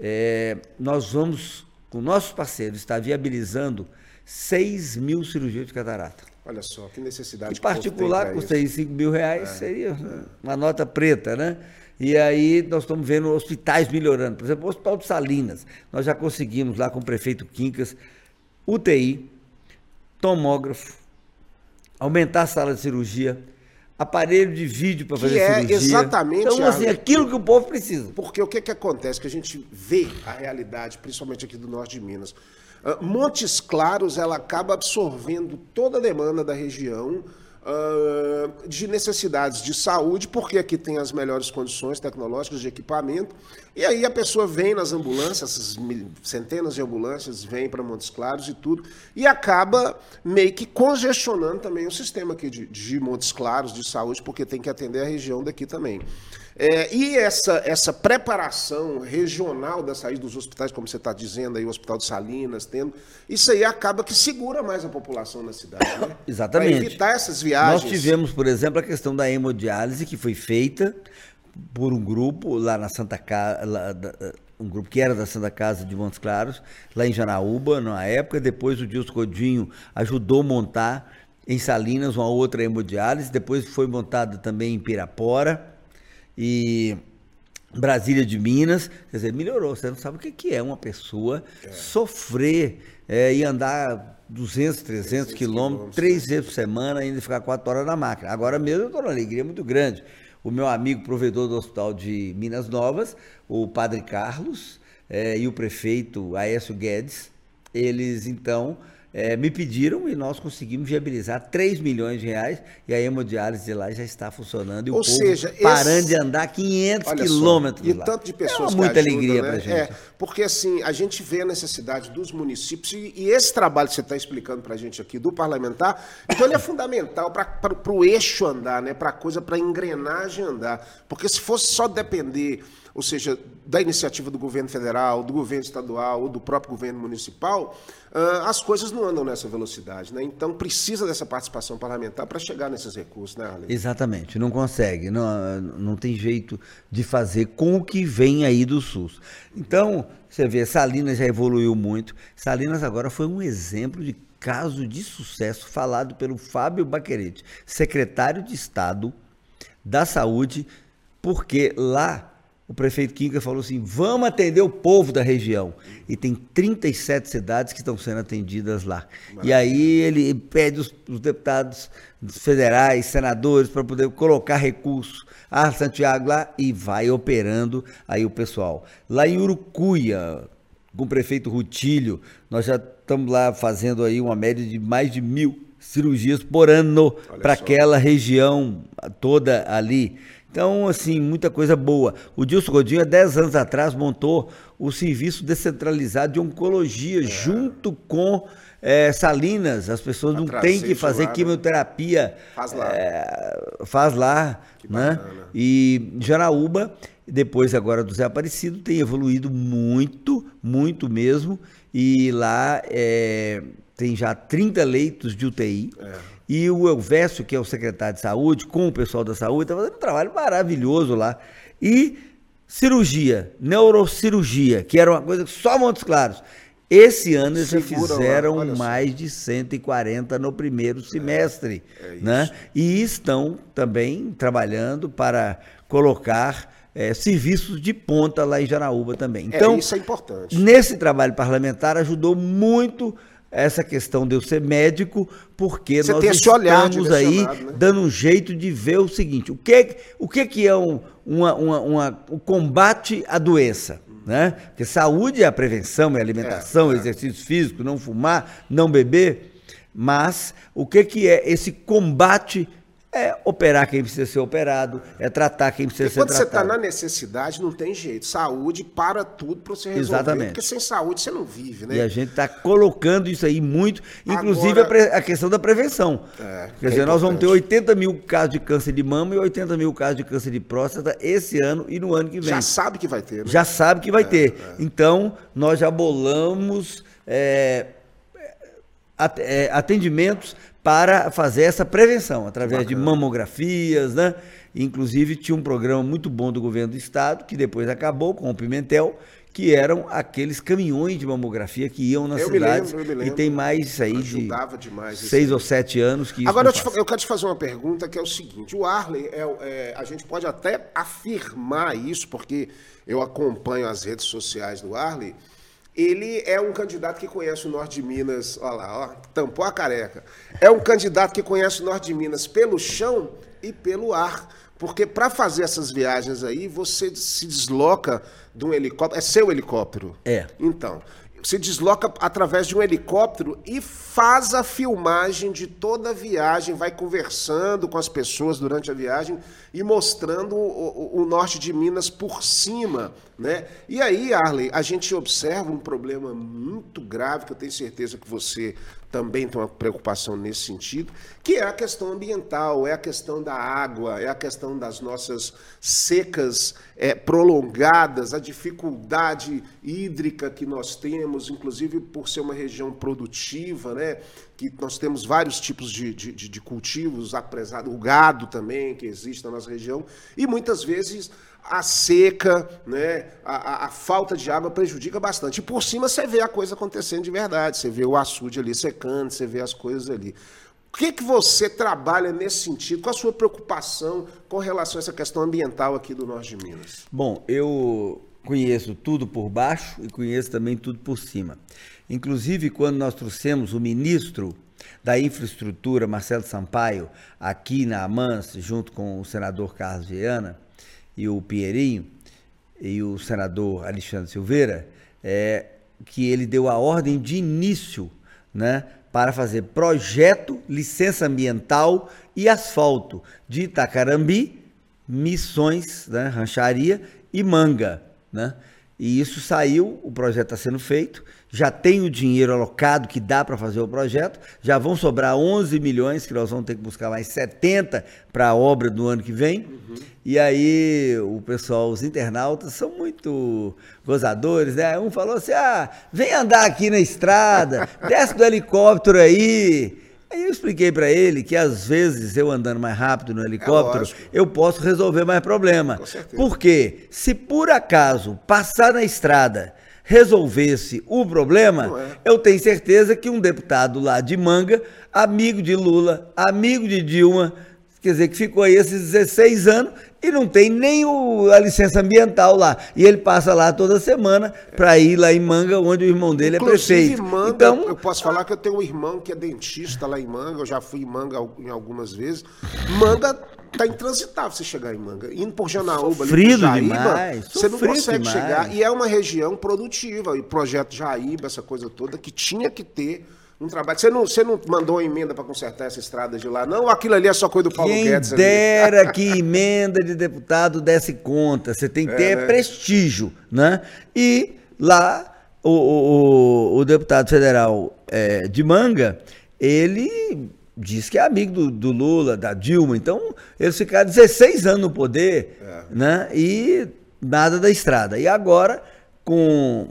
é, nós vamos, com nossos parceiros, estar viabilizando 6 mil cirurgias de catarata. Olha só, que necessidade. Em particular, isso. 5 mil reais, seria uma nota preta, né? E aí nós estamos vendo hospitais melhorando. Por exemplo, o Hospital de Salinas, nós já conseguimos lá com o prefeito Quincas, UTI, tomógrafo, aumentar a sala de cirurgia, aparelho de vídeo para Que fazer é cirurgia. exatamente Então, a- assim, aquilo que o povo precisa. Porque o que, que acontece? Que a gente vê a realidade, principalmente aqui do norte de Minas. Ah, Montes Claros, ela acaba absorvendo toda a demanda da região ah, de necessidades de saúde, porque aqui tem as melhores condições tecnológicas de equipamento. E aí a pessoa vem nas ambulâncias, centenas de ambulâncias vêm para Montes Claros e tudo, e acaba meio que congestionando também o sistema aqui de, de Montes Claros, de saúde, porque tem que atender a região daqui também. É, e essa, essa preparação regional da saída dos hospitais, como você está dizendo aí, o Hospital de Salinas, tendo, isso aí acaba que segura mais a população na cidade, né? Exatamente. Para evitar essas viagens. Nós tivemos, por exemplo, a questão da hemodiálise, que foi feita por um grupo lá na Santa Casa, um grupo que era da Santa Casa de Montes Claros, lá em Janaúba, na época. Depois o Dilson Codinho ajudou a montar em Salinas uma outra hemodiálise. Depois foi montada também em Pirapora e Brasília de Minas. Quer dizer, melhorou. Você não sabe o que é uma pessoa sofrer é, e andar 200, 300 quilômetros, quilômetros, três vezes por semana, ainda ficar quatro horas na máquina. Agora mesmo eu estou numa alegria muito grande. o meu amigo provedor do Hospital de Minas Novas, o Padre Carlos, é, e o prefeito Aécio Guedes, eles então é, me pediram e nós conseguimos viabilizar 3 milhões de reais e a hemodiálise lá já está funcionando e Ou o povo seja, parando esse... de andar 500 Olha quilômetros só, lá. E tanto de pessoas é muita que ajudam, alegria né? pra gente. É, porque assim, a gente vê a necessidade dos municípios e, e esse trabalho que você está explicando para a gente aqui do parlamentar, então ele é fundamental para o eixo andar, né? para a coisa, para a engrenagem andar. Porque se fosse só depender ou seja, da iniciativa do governo federal, do governo estadual ou do próprio governo municipal, uh, as coisas não andam nessa velocidade. Né? Então, precisa dessa participação parlamentar para chegar nesses recursos, né, Arlene? Exatamente, não consegue, não, não tem jeito de fazer com o que vem aí do SUS. Então, você vê, Salinas já evoluiu muito. Salinas agora foi um exemplo de caso de sucesso falado pelo Fábio Baquerete, secretário de Estado da Saúde, porque lá o prefeito Kinga falou assim: vamos atender o povo da região. E tem 37 cidades que estão sendo atendidas lá. Maravilha. E aí ele pede os, os deputados federais, senadores, para poder colocar recursos a Santiago lá e vai operando aí o pessoal. Lá em Urucuia, com o prefeito Rutilho, nós já estamos lá fazendo aí uma média de mais de mil cirurgias por ano para aquela região toda ali. Então, assim, muita coisa boa. O Dilson Godinho, há 10 anos atrás, montou o serviço descentralizado de oncologia, é. junto com é, Salinas. As pessoas não têm que fazer lá, quimioterapia. Faz lá. É, faz lá, que né? Bacana. E Jaraúba, depois agora do Zé Aparecido, tem evoluído muito, muito mesmo. E lá é, tem já 30 leitos de UTI. É e o Elvésio, que é o secretário de saúde, com o pessoal da saúde, está fazendo um trabalho maravilhoso lá. E cirurgia, neurocirurgia, que era uma coisa que só Montes Claros. Esse ano eles já fizeram mais de 140 no primeiro semestre. É, é né? E estão também trabalhando para colocar é, serviços de ponta lá em Jaraúba também. É, então, é, isso é importante. Nesse trabalho parlamentar ajudou muito essa questão de eu ser médico, porque Você nós estamos aí né? dando um jeito de ver o seguinte, o que, o que, que é um, uma, uma, uma, o combate à doença? Né? Porque saúde é a prevenção, é a alimentação, é, é. exercício físico, não fumar, não beber, mas o que, que é esse combate é operar quem precisa ser operado, é tratar quem precisa ser tratado. Quando você está na necessidade, não tem jeito. Saúde para tudo para você resolver. Exatamente. Porque sem saúde você não vive, né? E a gente está colocando isso aí muito, inclusive Agora, a, a, questão da prevenção. É, Quer dizer, é nós vamos ter 80 mil casos de câncer de mama e 80 mil casos de câncer de próstata esse ano e no ano que vem. Já sabe que vai ter, né? Já sabe que vai é, ter. É. Então, nós já bolamos é, é, atendimentos para fazer essa prevenção através Bacana. de mamografias, né? Inclusive tinha um programa muito bom do governo do estado que depois acabou com o Pimentel, que eram aqueles caminhões de mamografia que iam nas eu cidades. Me lembro, eu me lembro. E tem mais aí Ajudava de demais seis ou sete anos que Agora eu, te, eu, quero te fazer uma pergunta que é o seguinte: o Arley é, é, a gente pode até afirmar isso porque eu acompanho as redes sociais do Arley ele é um candidato que conhece o norte de Minas, olha lá, ó, tampou a careca. É um candidato que conhece o norte de Minas pelo chão e pelo ar. Porque para fazer essas viagens aí, você se desloca de um helicóptero. É seu helicóptero? É. Então, se desloca através de um helicóptero e faz a filmagem de toda a viagem, vai conversando com as pessoas durante a viagem e mostrando o, o, o norte de Minas por cima, né? E aí, Arley, a gente observa um problema muito grave que eu tenho certeza que você também tem uma preocupação nesse sentido, que é a questão ambiental, é a questão da água, é a questão das nossas secas é, prolongadas, a dificuldade hídrica que nós temos, inclusive por ser uma região produtiva, né? que nós temos vários tipos de, de, de cultivos, apesar o gado também que existe na nossa região, e muitas vezes a seca, né, a, a, a, falta de água prejudica bastante. E por cima você vê a coisa acontecendo de verdade, você vê o açude ali secando, você vê as coisas ali. O que, que você trabalha nesse sentido? Qual a sua preocupação com relação a essa questão ambiental aqui do norte de Minas? Bom, eu conheço tudo por baixo e conheço também tudo por cima. Inclusive, quando nós trouxemos o ministro da infraestrutura, Marcelo Sampaio, aqui na Amans, junto com o senador Carlos Viana e o Pinheirinho, e o senador Alexandre Silveira, é, que ele deu a ordem de início né, para fazer projeto, licença ambiental e asfalto de Itacarambi, Missões, né, Rancharia e Manga. Né? E isso saiu, o projeto está sendo feito, já tem o dinheiro alocado que dá para fazer o projeto, já vão sobrar 11 milhões, que nós vamos ter que buscar mais 70 para a obra do ano que vem. Uhum. E aí o pessoal, os internautas, são muito gozadores, né? Um falou assim: ah, vem andar aqui na estrada, desce do helicóptero aí. Aí eu expliquei para ele que às vezes eu andando mais rápido no helicóptero, é eu posso resolver mais problema. Porque se por acaso passar na estrada resolvesse o problema, é. eu tenho certeza que um deputado lá de Manga, amigo de Lula, amigo de Dilma, quer dizer, que ficou aí esses 16 anos e não tem nem o, a licença ambiental lá. E ele passa lá toda semana para ir lá em Manga, onde o irmão dele é Inclusive, é prefeito. Manga, então, eu posso falar que eu tenho um irmão que é dentista lá em Manga, eu já fui em Manga em algumas vezes. Manga tá intransitável você chegar em Manga. Indo por Janaúba, ali Jaíba, demais, você não consegue demais. chegar. E é uma região produtiva. E projeto Jaíba, essa coisa toda, que tinha que ter um trabalho. Você não, você não mandou uma emenda para consertar essa estrada de lá, não? Aquilo ali é só coisa do Paulo Quem Guedes? dera ali? que emenda de deputado desse conta. Você tem que é, ter né? prestígio, né? E lá, o, o, o deputado federal é, de Manga, ele diz que é amigo do, do, Lula, da Dilma. Então, eles ficaram 16 anos no poder, é. né? E nada da estrada. E agora, com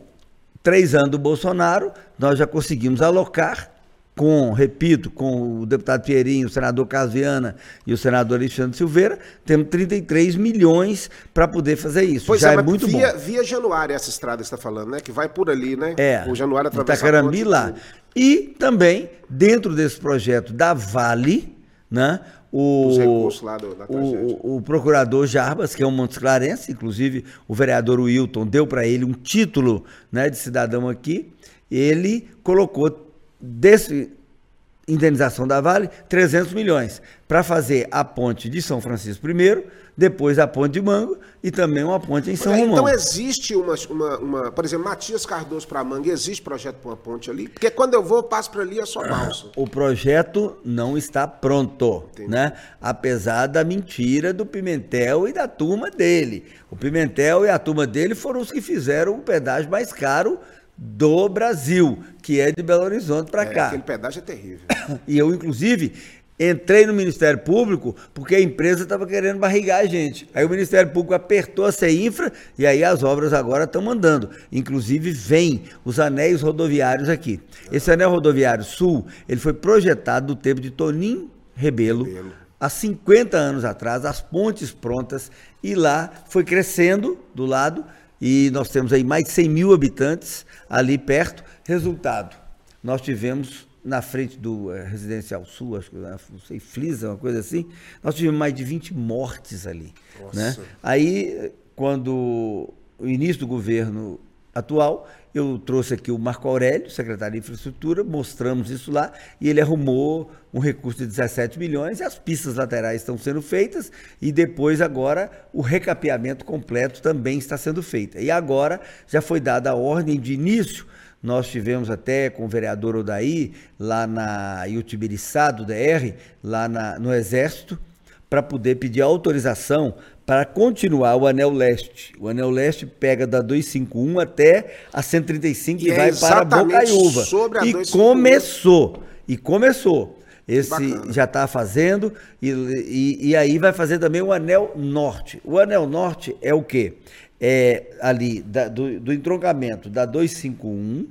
três anos do Bolsonaro, nós já conseguimos alocar com, repito, com o deputado Pierinho, o senador Casiana e o senador Alexandre Silveira, temos 33 milhões para poder fazer isso. Pois Já é, é muito via, bom. Via Januário, essa estrada está falando, né? Que vai por ali, né? É. O Januário atravessa Itacarambi lá. E também, dentro desse projeto da Vale, né? O, do, o, o, procurador Jarbas, que é um Montes Clarence, inclusive o vereador Wilton deu para ele um título né, de cidadão aqui, ele colocou desse indenização da Vale 300 milhões para fazer a ponte de São Francisco primeiro, depois a ponte de Mango e também uma ponte em São é, Romão. Então existe uma, uma, uma, por exemplo, Matias Cardoso para Mangue, existe projeto para uma ponte ali? Porque quando eu vou, eu passo para ali é só balsa. O projeto não está pronto, Entendi. né? Apesar da mentira do Pimentel e da turma dele. O Pimentel e a turma dele foram os que fizeram o pedágio mais caro do Brasil, que é de Belo Horizonte para é, cá. Aquele pedágio é terrível. E eu, inclusive, entrei no Ministério Público porque a empresa estava querendo barrigar a gente. Aí o Ministério Público apertou a CEINFRA e aí as obras agora estão andando. Inclusive, vem os anéis rodoviários aqui. Esse anel rodoviário sul, ele foi projetado no tempo de Tonim Rebelo. Rebelo. Há 50 anos atrás, as pontes prontas, e lá foi crescendo do lado, e nós temos aí mais de 100 mil habitantes ali perto. Resultado, nós tivemos na frente do é, Residencial Sul, acho que não sei, Flisa, uma coisa assim, nós tivemos mais de 20 mortes ali. Né? Aí, quando o início do governo atual, eu trouxe aqui o Marco Aurélio, secretário de Infraestrutura, mostramos isso lá e ele arrumou um recurso de 17 milhões e as pistas laterais estão sendo feitas e depois agora o recapeamento completo também está sendo feito. E agora já foi dada a ordem de início nós tivemos até com o vereador Odaí, lá na Iutibiriçá, do DR, lá na, no Exército, para poder pedir autorização para continuar o anel leste. O anel leste pega da 251 até a 135 e, e é vai para Bocaiúva. Sobre a e 251. começou. E começou. Esse Bacana. já está fazendo e, e, e, aí vai fazer também o anel norte. O anel norte é o quê? É ali da, do, do entroncamento da 251,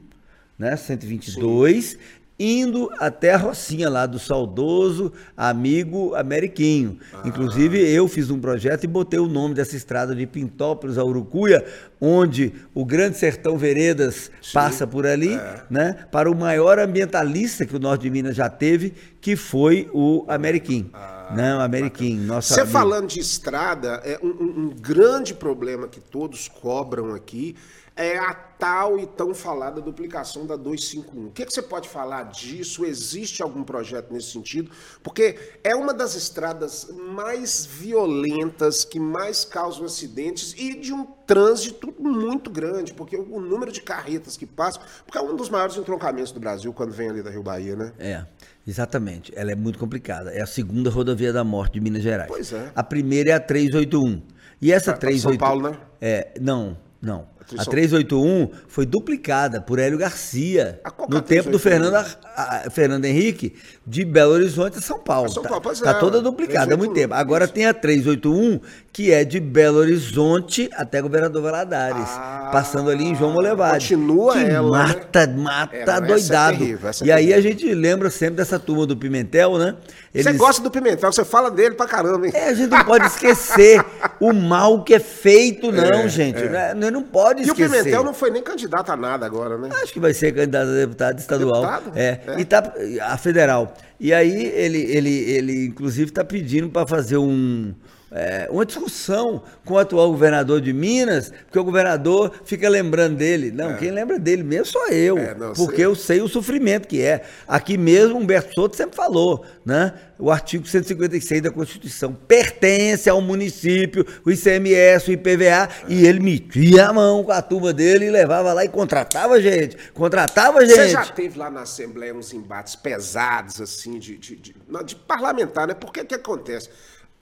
né, 122, Sim indo até a Rocinha lá do saudoso amigo Ameriquinho. Ah. Inclusive, eu fiz um projeto e botei o nome dessa estrada de Pintópolis a Urucuia, onde o Grande Sertão Veredas Sim. passa por ali, é. né, para o maior ambientalista que o Norte de Minas já teve, que foi o Ameriquinho. Ah. Não, Ameriquim. Nossa Você falando de estrada, é um, um- grande problema que todos cobram aqui é a tal e tão falada duplicação da 251. O que, que você pode falar disso? Existe algum projeto nesse sentido? Porque é uma das estradas mais violentas, que mais causam acidentes e de um trânsito muito grande, porque o, o número de carretas que passam, porque é um dos maiores entroncamentos do Brasil quando vem ali da Rio Bahia, né? É, exatamente. Ela é muito complicada. É a segunda rodovia da morte de Minas Gerais. Pois é. A primeira é a 381. E essa Pra- pra São 381. Paulo, né? É, não, não. A A São- 381 foi duplicada por Hélio Garcia é no a tempo do 381? Fernando, Ar- a- Fernando Henrique de Belo Horizonte a São Paulo. A São Tá- Paulo, pois tá, é, toda duplicada há muito 381, tempo. Agora tem a 381, que é de Belo Horizonte até Governador Valadares, Ah, passando ali em João Molevade. continua que ela, né? mata, mata É, não, é doidado. terrível, essa é e aí a gente lembra sempre dessa turma do Pimentel, né? Você gosta do Pimentel, você fala dele pra caramba, hein? É, a gente não pode esquecer o mal que é feito, não, É, gente. é. né? Não, não pode E o esquecer. Pimentel não foi nem candidato a nada agora, né? Acho que vai ser candidato a deputado estadual. Deputado? É. É. E tá a federal. E aí ele, ele, ele inclusive está pedindo para fazer um é, uma discussão com o atual governador de Minas, porque o governador fica lembrando dele. Não, quem lembra dele mesmo sou eu, É, não, porque sei. eu sei o sofrimento que é. Aqui mesmo Humberto Souto sempre falou, né? O artigo 156 da Constituição pertence ao município, o ICMS, o IPVA, e ele metia a mão com a turma dele e levava lá e contratava gente. Contratava gente. Você já teve lá na Assembleia uns embates pesados, assim, de, de, de- de parlamentar, né? Porque que acontece?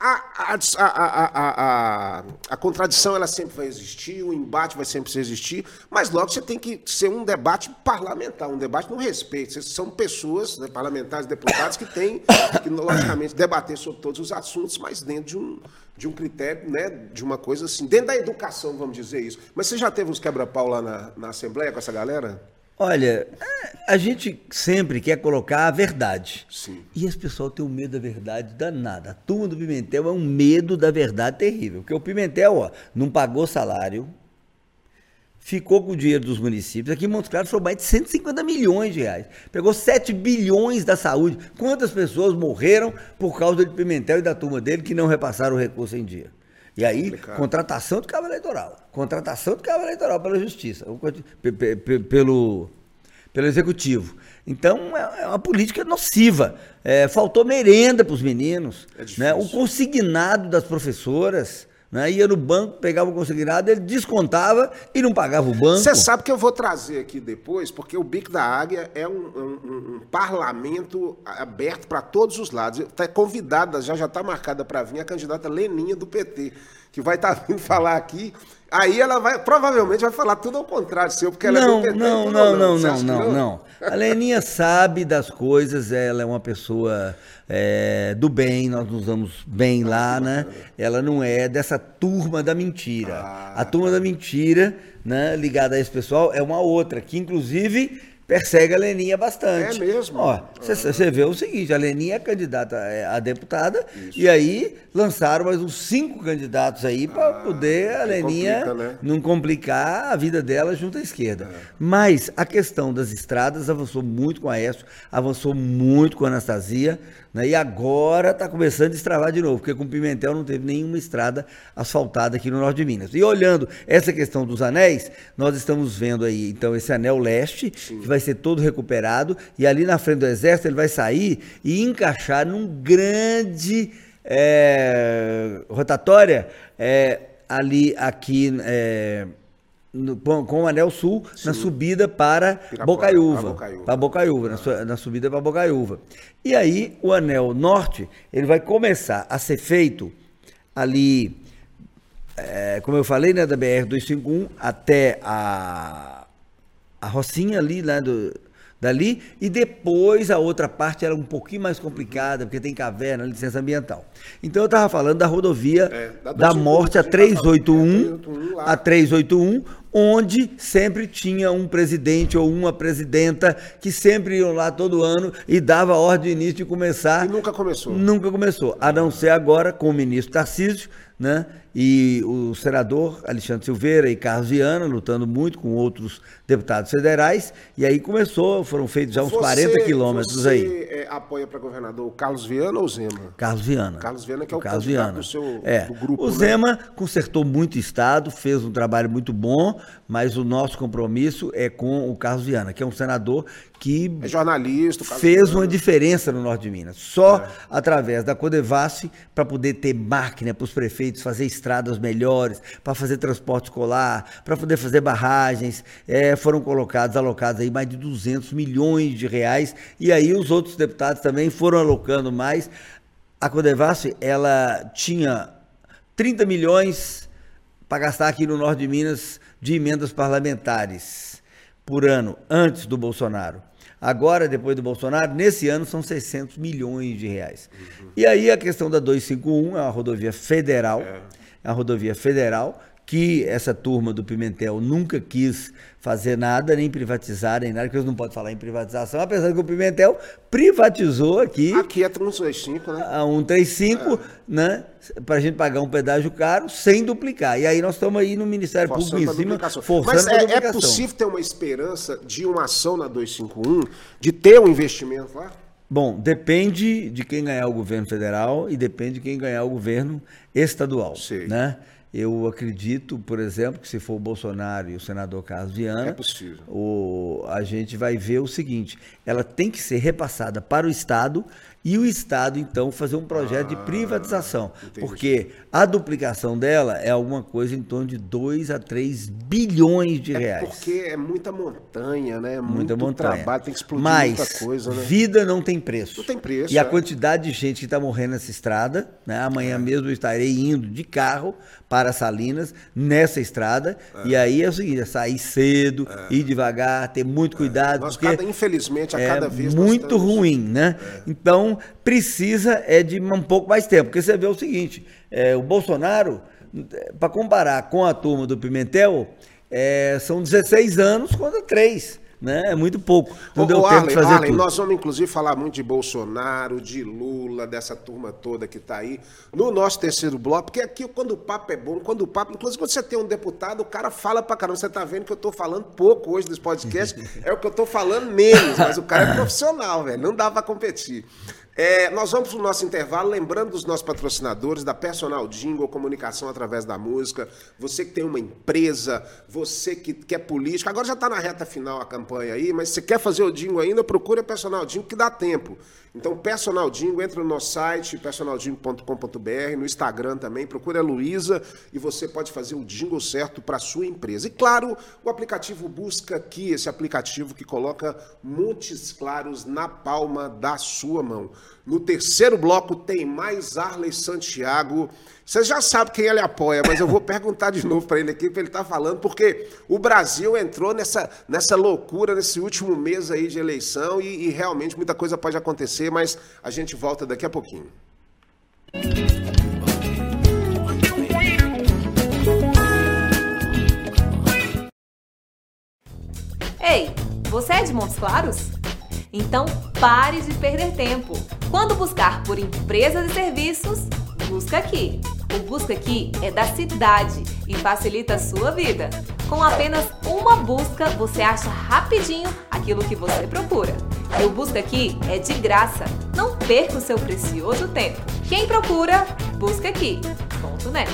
A, a, a, a, contradição ela sempre vai existir, o embate vai sempre existir, mas logo você tem que ser um debate parlamentar, um debate no respeito. Vocês são pessoas, né, parlamentares, deputados, que têm que, logicamente, debater sobre todos os assuntos, mas dentro de um, de um critério, né, de uma coisa assim, dentro da educação, vamos dizer isso. Mas você já teve uns quebra-pau lá na, na Assembleia com essa galera? Olha, a gente sempre quer colocar a verdade. Sim. E esse pessoal tem um medo da verdade danada. A turma do Pimentel é um medo da verdade terrível. Porque o Pimentel, ó, não pagou salário, ficou com o dinheiro dos municípios. Aqui em Montes Claros foi mais de 150 milhões de reais. Pegou 7 bilhões da saúde. Quantas pessoas morreram por causa de Pimentel e da turma dele que não repassaram o recurso em dia? E aí, Complicado. contratação do cabo eleitoral. Contratação do cabo eleitoral pela justiça. pe- pe- pe- Pelo, pelo executivo. Então, é é uma política nociva. É, faltou merenda para os meninos. É né? O consignado das professoras né? ia no banco, pegava o consignado, ele descontava e não pagava o banco. Você sabe que eu vou trazer aqui depois, porque o Bico da Águia é um, um- um- parlamento aberto para todos os lados. Está convidada, já já está marcada para vir a candidata Leninha do PT, que vai estar vindo falar aqui. Aí ela vai, provavelmente vai falar tudo ao contrário seu, porque ela não, é não, tudo não, não, não, acha que não, não. A Leninha sabe das coisas, ela é uma pessoa é, do bem, nós nos damos bem lá, né? Ela não é dessa turma da mentira. Ah, a turma da mentira, né, ligada a esse pessoal, é uma outra, que inclusive persegue a Leninha bastante. É mesmo? Você vê o seguinte, a Leninha é candidata é, a deputada, e aí lançaram mais uns cinco candidatos aí para poder a Ah, Leninha complica, né? não complicar a vida dela junto à esquerda. Mas a questão das estradas avançou muito com a Aécio, avançou muito com a Anastasia, né? e agora está começando a destravar de novo, porque com Pimentel não teve nenhuma estrada asfaltada aqui no norte de Minas. E olhando essa questão dos anéis, nós estamos vendo aí, então, esse anel leste, que vai ser todo recuperado, e ali na frente do exército ele vai sair e encaixar num grande é, rotatória é, ali aqui é, no- com, o Anel Sul na subida para Pirapora, Bocaiúva. para Bocaiúva. Para Bocaiúva, na, su- na subida para Bocaiúva. E aí o Anel Norte ele vai começar a ser feito ali, é, como eu falei, né, da BR 251 até a a Rocinha ali, né, do, dali, e depois a outra parte era um pouquinho mais complicada, porque tem caverna, licença ambiental. Então eu estava falando da rodovia É, da da 251, morte a a gente tá falando, 381, é, 381 lá. a 381, onde sempre tinha um presidente ou uma presidenta que sempre iam lá todo ano e dava ordem de início de começar. E nunca começou. Nunca começou. A não ser agora com o ministro Tarcísio, né? E o senador Alexandre Silveira e Carlos Viana lutando muito com outros deputados federais. E aí começou, foram feitos já uns Você- 40 quilômetros você, aí. é, apoia para governador o Carlos Viana ou Zema? Carlos Viana. Carlos Viana, que é o Carlos candidato Viana. do seu- é. do grupo, O né? Zema consertou muito o Estado, fez um trabalho muito bom, mas o nosso compromisso é com o Carlos Viana, que é um senador que É jornalista. o Carlos fez Viana. uma diferença no norte de Minas. Só através da Codevasf para poder ter máquina para os prefeitos fazer estradas melhores, para fazer transporte escolar, para poder fazer barragens. É, foram colocados, alocados aí mais de 200 milhões de reais. E aí os outros deputados também foram alocando mais. A Codevasf, ela tinha 30 milhões para gastar aqui no norte de Minas de emendas parlamentares por ano, antes do Bolsonaro. Agora, depois do Bolsonaro, nesse ano são 600 milhões de reais. E aí a questão da 251 é uma rodovia federal, é uma rodovia federal que essa turma do Pimentel nunca quis fazer nada, nem privatizar, nem nada, porque eles não podem falar em privatização, apesar que o Pimentel privatizou aqui Aqui é 125, né? a 135, né? Para a gente pagar um pedágio caro sem duplicar. E aí nós estamos aí no Ministério Forçando Público a em cima, forçando Mas a é, é possível ter uma esperança de uma ação na 251, de ter um investimento lá? Bom, depende de quem ganhar o governo federal e depende de quem ganhar o governo estadual, Sei. né? Eu acredito, por exemplo, que se for o Bolsonaro e o senador Carlos Viana, É possível. o, a gente vai ver o seguinte: ela tem que ser repassada para o Estado e o Estado, então, fazer um projeto de privatização. Ah, entendi. Porque a duplicação dela é alguma coisa em torno de 2 a 3 bilhões de É reais. porque é muita montanha, né? Muita Muito montanha. trabalho, tem que explodir Mas muita coisa, né? vida não tem preço. Não tem preço, E a é. quantidade de gente que está morrendo nessa estrada, né? Amanhã É. mesmo eu estarei indo de carro para Salinas nessa estrada. E aí é o seguinte, é sair cedo, ir devagar, ter muito cuidado, É. Nós, porque cada, infelizmente, a é cada vez muito ruim, né? Então precisa é de um pouco mais tempo, porque você vê o seguinte, é, o Bolsonaro, para comparar com a turma do Pimentel, é, são 16 anos contra 3, né? É muito pouco. Não Ô, deu tempo Arlen, de fazer Arlen, tudo. nós vamos inclusive falar muito de Bolsonaro, de Lula, dessa turma toda que está aí, no nosso terceiro bloco, porque aqui quando o papo é bom, quando o papo, inclusive quando você tem um deputado, o cara fala pra caramba, você tá vendo que eu tô falando pouco hoje desse podcast, é o que eu tô falando menos, mas o cara é profissional, velho, não dá pra competir. É, nós vamos para o nosso intervalo, lembrando dos nossos patrocinadores, da Personal Jingle, comunicação através da música. Você que tem uma empresa, você que, que é político, agora já está na reta final a campanha aí, mas se quer fazer o jingle ainda, procure a Personal Jingle, que dá tempo. Então, Personal Jingle, entra no nosso site, personaljingle.com.br, no Instagram também, procure a Luísa e você pode fazer o jingle certo para sua empresa. E claro, o aplicativo Busca Aqui, esse aplicativo que coloca montes claros na palma da sua mão. No terceiro bloco tem mais Arley Santiago. Você já sabe quem ele apoia, mas eu vou perguntar de novo para ele aqui, para ele estar falando, porque o Brasil entrou nessa, nessa loucura nesse último mês aí de eleição e, e realmente muita coisa pode acontecer, mas a gente volta daqui a pouquinho. Ei, você é de Montes Claros? Então pare de perder tempo. Quando buscar por empresas e serviços, busca aqui. O Busca Aqui é da cidade e facilita a sua vida. Com apenas uma busca, você acha rapidinho aquilo que você procura. E o Busca Aqui é de graça. Não perca o seu precioso tempo. Quem procura, busca aqui. Ponto net.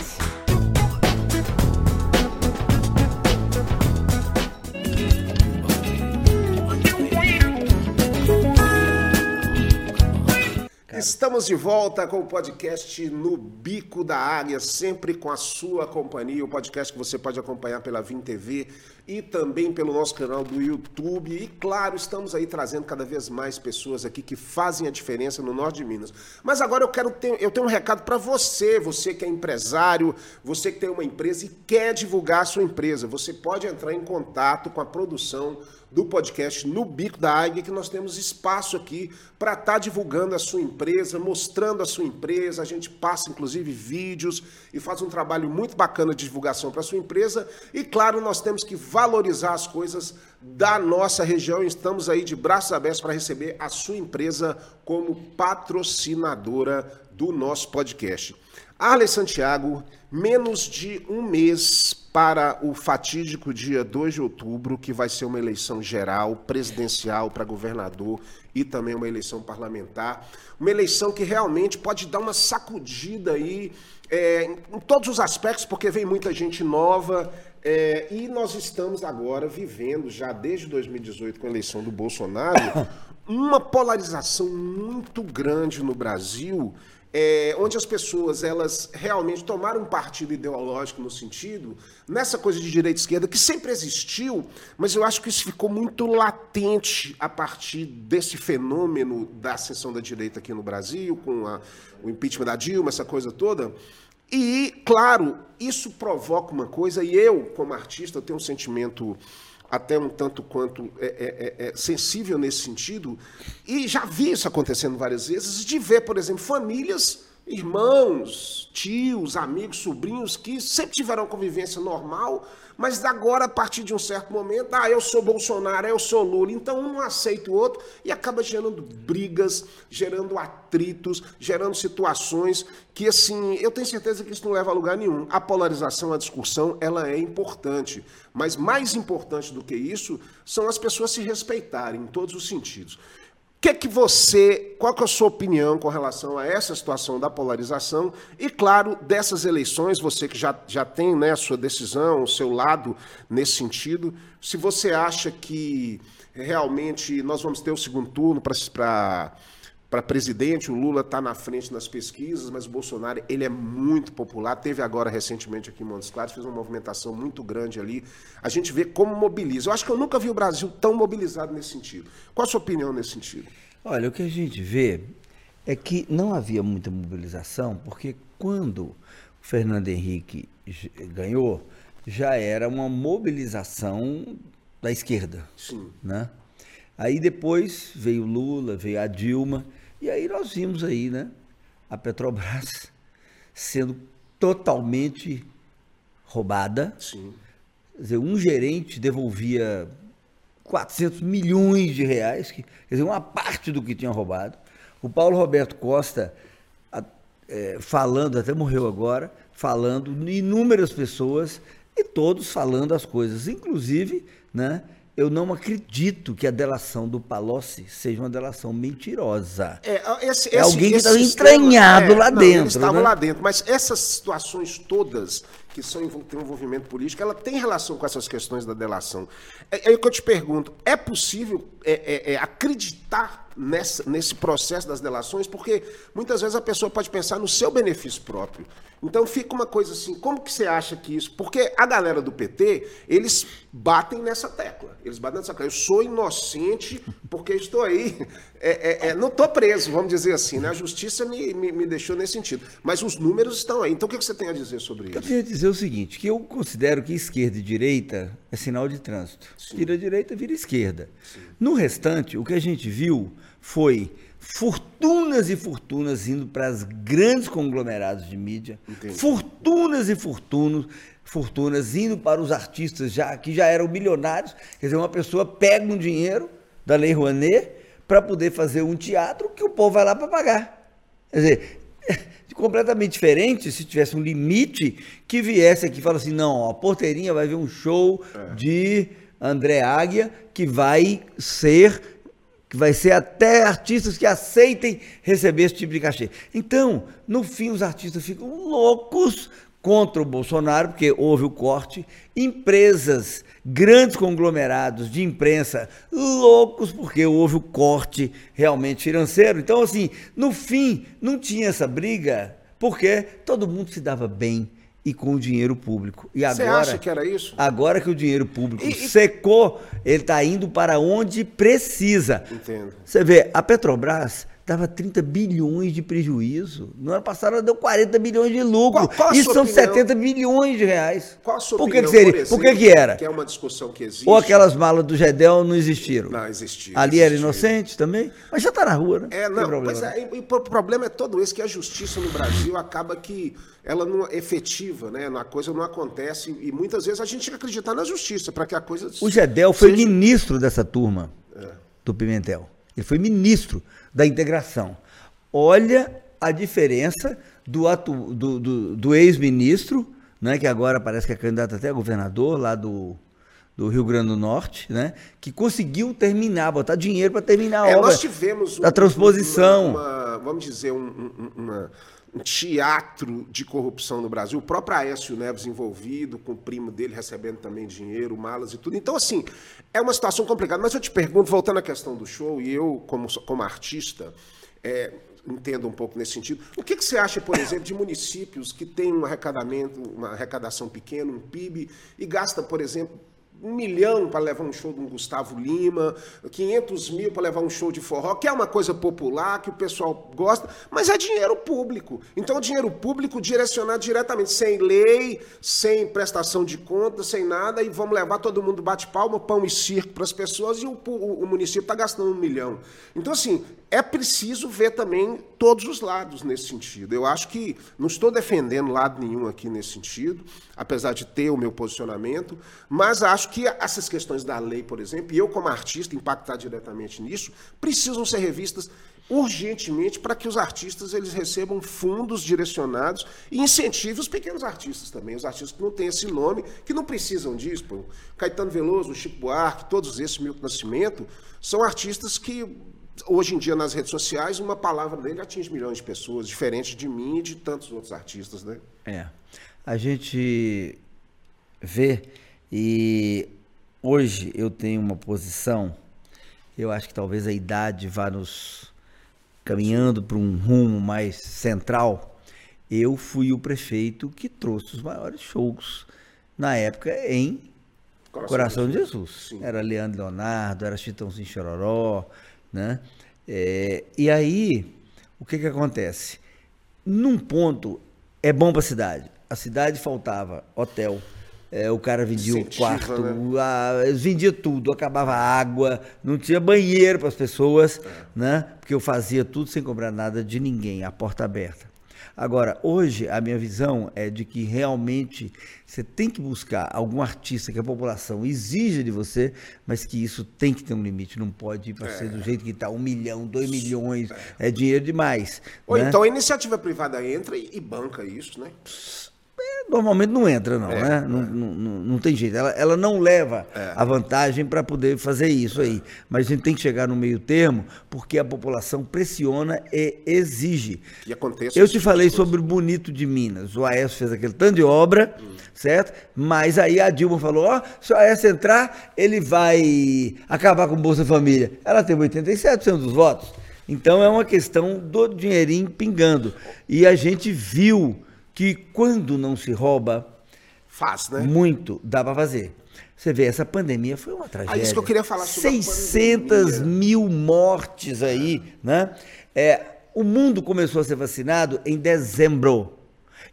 Estamos de volta com o podcast No Bico da Águia, sempre com a sua companhia, o podcast que você pode acompanhar pela Vim TV e também pelo nosso canal do YouTube. E claro, estamos aí trazendo cada vez mais pessoas aqui que fazem a diferença no norte de Minas. Mas agora eu quero ter, eu tenho um recado para você, você que é empresário, você que tem uma empresa e quer divulgar a sua empresa. Você pode entrar em contato com a produção do podcast No Bico da Águia, que nós temos espaço aqui para estar tá divulgando a sua empresa, mostrando a sua empresa. A gente passa, inclusive, vídeos e faz um trabalho muito bacana de divulgação para a sua empresa. E, claro, nós temos que valorizar as coisas da nossa região. Estamos aí de braços abertos para receber a sua empresa como patrocinadora do nosso podcast. Arley Santiago, menos de um mês para o fatídico dia 2 de outubro, que vai ser uma eleição geral, presidencial para governador e também uma eleição parlamentar. Uma eleição que realmente pode dar uma sacudida aí é, em todos os aspectos, porque vem muita gente nova. É, e nós estamos agora vivendo, já desde 2018, com a eleição do Bolsonaro, uma polarização muito grande no Brasil é, onde as pessoas elas realmente tomaram um partido ideológico no sentido, nessa coisa de direita e esquerda, que sempre existiu, mas eu acho que isso ficou muito latente a partir desse fenômeno da ascensão da direita aqui no Brasil, com a, o impeachment da Dilma, essa coisa toda. E, claro, isso provoca uma coisa, e eu, como artista, tenho um sentimento até um tanto quanto é, é, é, é, sensível nesse sentido, e já vi isso acontecendo várias vezes, de ver, por exemplo, famílias, irmãos, tios, amigos, sobrinhos, que sempre tiveram convivência normal, mas agora, a partir de um certo momento, ah, eu sou Bolsonaro, eu sou Lula, então um não aceita o outro e acaba gerando brigas, gerando atritos, gerando situações que, assim, eu tenho certeza que isso não leva a lugar nenhum. A polarização, a discussão, ela é importante, mas mais importante do que isso são as pessoas se respeitarem em todos os sentidos que que você, qual que é a sua opinião com relação a essa situação da polarização? E, claro, dessas eleições, você que já, já tem né, a sua decisão, o seu lado nesse sentido, se você acha que realmente nós vamos ter o segundo turno para para presidente, o Lula está na frente nas pesquisas, mas o Bolsonaro ele é muito popular. Teve agora recentemente aqui em Montes Claros, fez uma movimentação muito grande ali. A gente vê como mobiliza. Eu acho que eu nunca vi o Brasil tão mobilizado nesse sentido. Qual a sua opinião nesse sentido? Olha, o que a gente vê é que não havia muita mobilização, porque quando o Fernando Henrique ganhou, já era uma mobilização da esquerda. Sim. Né? Aí depois veio Lula, veio a Dilma, e aí nós vimos aí, né, a Petrobras sendo totalmente roubada. Sim. Quer dizer, um gerente devolvia 400 milhões de reais, que, quer dizer, uma parte do que tinha roubado. O Paulo Roberto Costa, é, falando, até morreu agora, falando, inúmeras pessoas, e todos falando as coisas, inclusive, né, eu não acredito que a delação do Palocci seja uma delação mentirosa. É, esse, é alguém que está entranhado é, lá não, dentro. Eles estavam né? lá dentro, mas essas situações todas que têm um envolvimento político, ela tem relação com essas questões da delação. É, é o que eu te pergunto: é possível é, é, é acreditar nessa, nesse processo das delações? Porque muitas vezes a pessoa pode pensar no seu benefício próprio. Então fica uma coisa assim, como que você acha que isso? Porque a galera do PT, eles batem nessa tecla. Eles batem nessa tecla. Eu sou inocente porque estou aí. É, é, é, não estou preso, vamos dizer assim. Né? A justiça me, me, me, deixou nesse sentido. Mas os números estão aí. Então o que você tem a dizer sobre isso? Eu tenho a dizer o seguinte, que eu considero que esquerda e direita é sinal de trânsito. Sim. Vira direita, vira esquerda. Sim. No restante, o que a gente viu foi fortunas e fortunas indo para os grandes conglomerados de mídia, Entendi. fortunas e fortunas, fortunas indo para os artistas já que já eram milionários. Quer dizer, uma pessoa pega um dinheiro da Lei Rouanet para poder fazer um teatro que o povo vai lá para pagar. Quer dizer, completamente diferente se tivesse um limite que viesse aqui e falasse assim, não, a porteirinha vai ver um show é. de André Águia que vai ser que vai ser até artistas que aceitem receber esse tipo de cachê. Então, no fim, os artistas ficam loucos contra o Bolsonaro, porque houve o corte. Empresas, grandes conglomerados de imprensa, loucos, porque houve o corte realmente financeiro. Então, assim, no fim, não tinha essa briga, porque todo mundo se dava bem e com o dinheiro público. E Você agora, acha que era isso? Agora que o dinheiro público e- secou, ele está indo para onde precisa. Entendo. Você vê, a Petrobras dava 30 bilhões de prejuízo. No ano passado ela deu 40 bilhões de lucro. Qual- qual Isso são opinião? 70 bilhões de reais. Qual a sua por que, opinião, que seria? por Por, que, exemplo, que era? Que é uma discussão que existe. Ou aquelas malas do Gedel não existiram? Não, existia. Ali era existia. inocente também? Mas já está na rua, né? É, Tem não, problema, né? é, o problema é todo esse, que a justiça no Brasil acaba que ela não é efetiva, né? A coisa não acontece e muitas vezes a gente tem que acreditar na justiça para que a coisa O Gedel foi seja- ministro dessa turma É. do Pimentel. Ele foi ministro da integração. Olha a diferença do, atu- do, do- do ex-ministro, né, que agora parece que é candidato até a governador lá do, do Rio Grande do Norte, né, que conseguiu terminar, botar dinheiro para terminar a É, obra nós tivemos da transposição. uma- uma- vamos dizer, um, um- uma- um teatro de corrupção no Brasil. O próprio Aécio Neves envolvido, com o primo dele recebendo também dinheiro, malas e tudo. Então, assim, é uma situação complicada. Mas eu te pergunto, voltando à questão do show, e eu, como, como artista, é, entendo um pouco nesse sentido. O que, que você acha, por exemplo, de municípios que têm um arrecadamento, uma arrecadação pequena, um PIB, e gasta, por exemplo, um milhão para levar um show de um Gustavo Lima, 500 mil para levar um show de forró, que é uma coisa popular, que o pessoal gosta, mas é dinheiro público. Então, dinheiro público direcionado diretamente, sem lei, sem prestação de contas, sem nada, e vamos levar todo mundo bate palma, pão e circo para as pessoas, e o, o- o município está gastando um milhão. Então, assim, é preciso ver também todos os lados nesse sentido. Eu acho que não estou defendendo lado nenhum aqui nesse sentido, apesar de ter o meu posicionamento, mas acho que essas questões da lei, por exemplo, e eu como artista impactar diretamente nisso, precisam ser revistas urgentemente para que os artistas eles recebam fundos direcionados e incentivem os pequenos artistas também, os artistas que não têm esse nome, que não precisam disso. Pô. Caetano Veloso, Chico Buarque, todos esses, Milton Nascimento, são artistas que hoje em dia nas redes sociais uma palavra dele atinge milhões de pessoas, diferente de mim e de tantos outros artistas, né? É. A gente vê e hoje eu tenho uma posição, eu acho que talvez a idade vá nos caminhando para um rumo mais central. Eu fui o prefeito que trouxe os maiores shows na época em Coração, de Jesus. Sim. Era Leandro Leonardo, era Chitãozinho Chororó, né? É, e aí, o que que acontece? Num ponto, é bom para a cidade. A cidade faltava hotel, é, o cara vendia o Incentiva, quarto, né? a- vendia tudo, acabava a água, não tinha banheiro para as pessoas, É. né? Porque eu fazia tudo sem cobrar nada de ninguém, a porta aberta. Agora, hoje, a minha visão é de que realmente você tem que buscar algum artista que a população exija de você, mas que isso tem que ter um limite, não pode ir para ser do jeito que está, um milhão, dois milhões, é, dinheiro demais. Ou né? então a iniciativa privada entra e, e banca isso, né? Normalmente não entra, não, É, né? Não, não, não, não tem jeito. Ela, ela não leva É. a vantagem para poder fazer isso aí. Mas a gente tem que chegar no meio termo, porque a população pressiona e exige. Que aconteça Eu te tipo falei sobre o Bonito de Minas. O Aécio fez aquele tanto de obra, certo? Mas aí a Dilma falou: ó, se o Aécio entrar, ele vai acabar com o Bolsa Família. Ela teve 87% dos votos. Então é uma questão do dinheirinho pingando. E a gente viu que quando não se rouba Faz, né? muito, dá para fazer. Você vê, essa pandemia foi uma tragédia. Ah, isso que eu queria falar sobre a 600 pandemia. mil mortes aí, né? É, o mundo começou a ser vacinado em dezembro.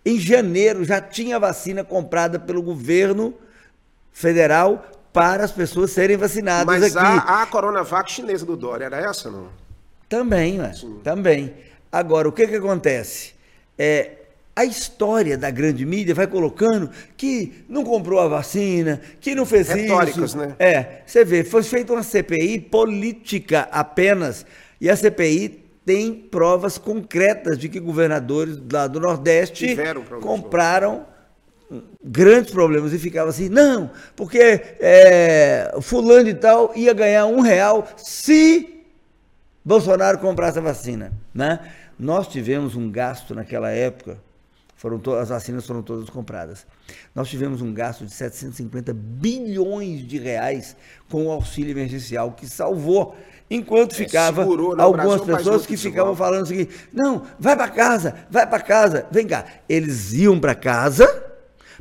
Em janeiro já tinha vacina comprada pelo governo federal para as pessoas serem vacinadas Mas aqui. a, a Coronavac chinesa do Dória era essa, não? Também, né? Também. Agora, o que que acontece? É, a história da grande mídia vai colocando que não comprou a vacina, que não fez Retóricas, isso. né? É, você vê, foi feita uma CPI política apenas, e a CPI tem provas concretas de que governadores lá do Nordeste compraram grandes problemas e ficava assim, não, porque é, fulano e tal ia ganhar um real se Bolsonaro comprasse a vacina, né? Nós tivemos um gasto naquela época, foram to- as vacinas foram todas compradas. Nós tivemos um gasto de 750 bilhões de reais com o auxílio emergencial que salvou. Enquanto ficava É, segurou, né? Algumas Brasil é pessoas que ficavam falando o seguinte: não, vai para casa, vai para casa. Vem cá. Eles iam para casa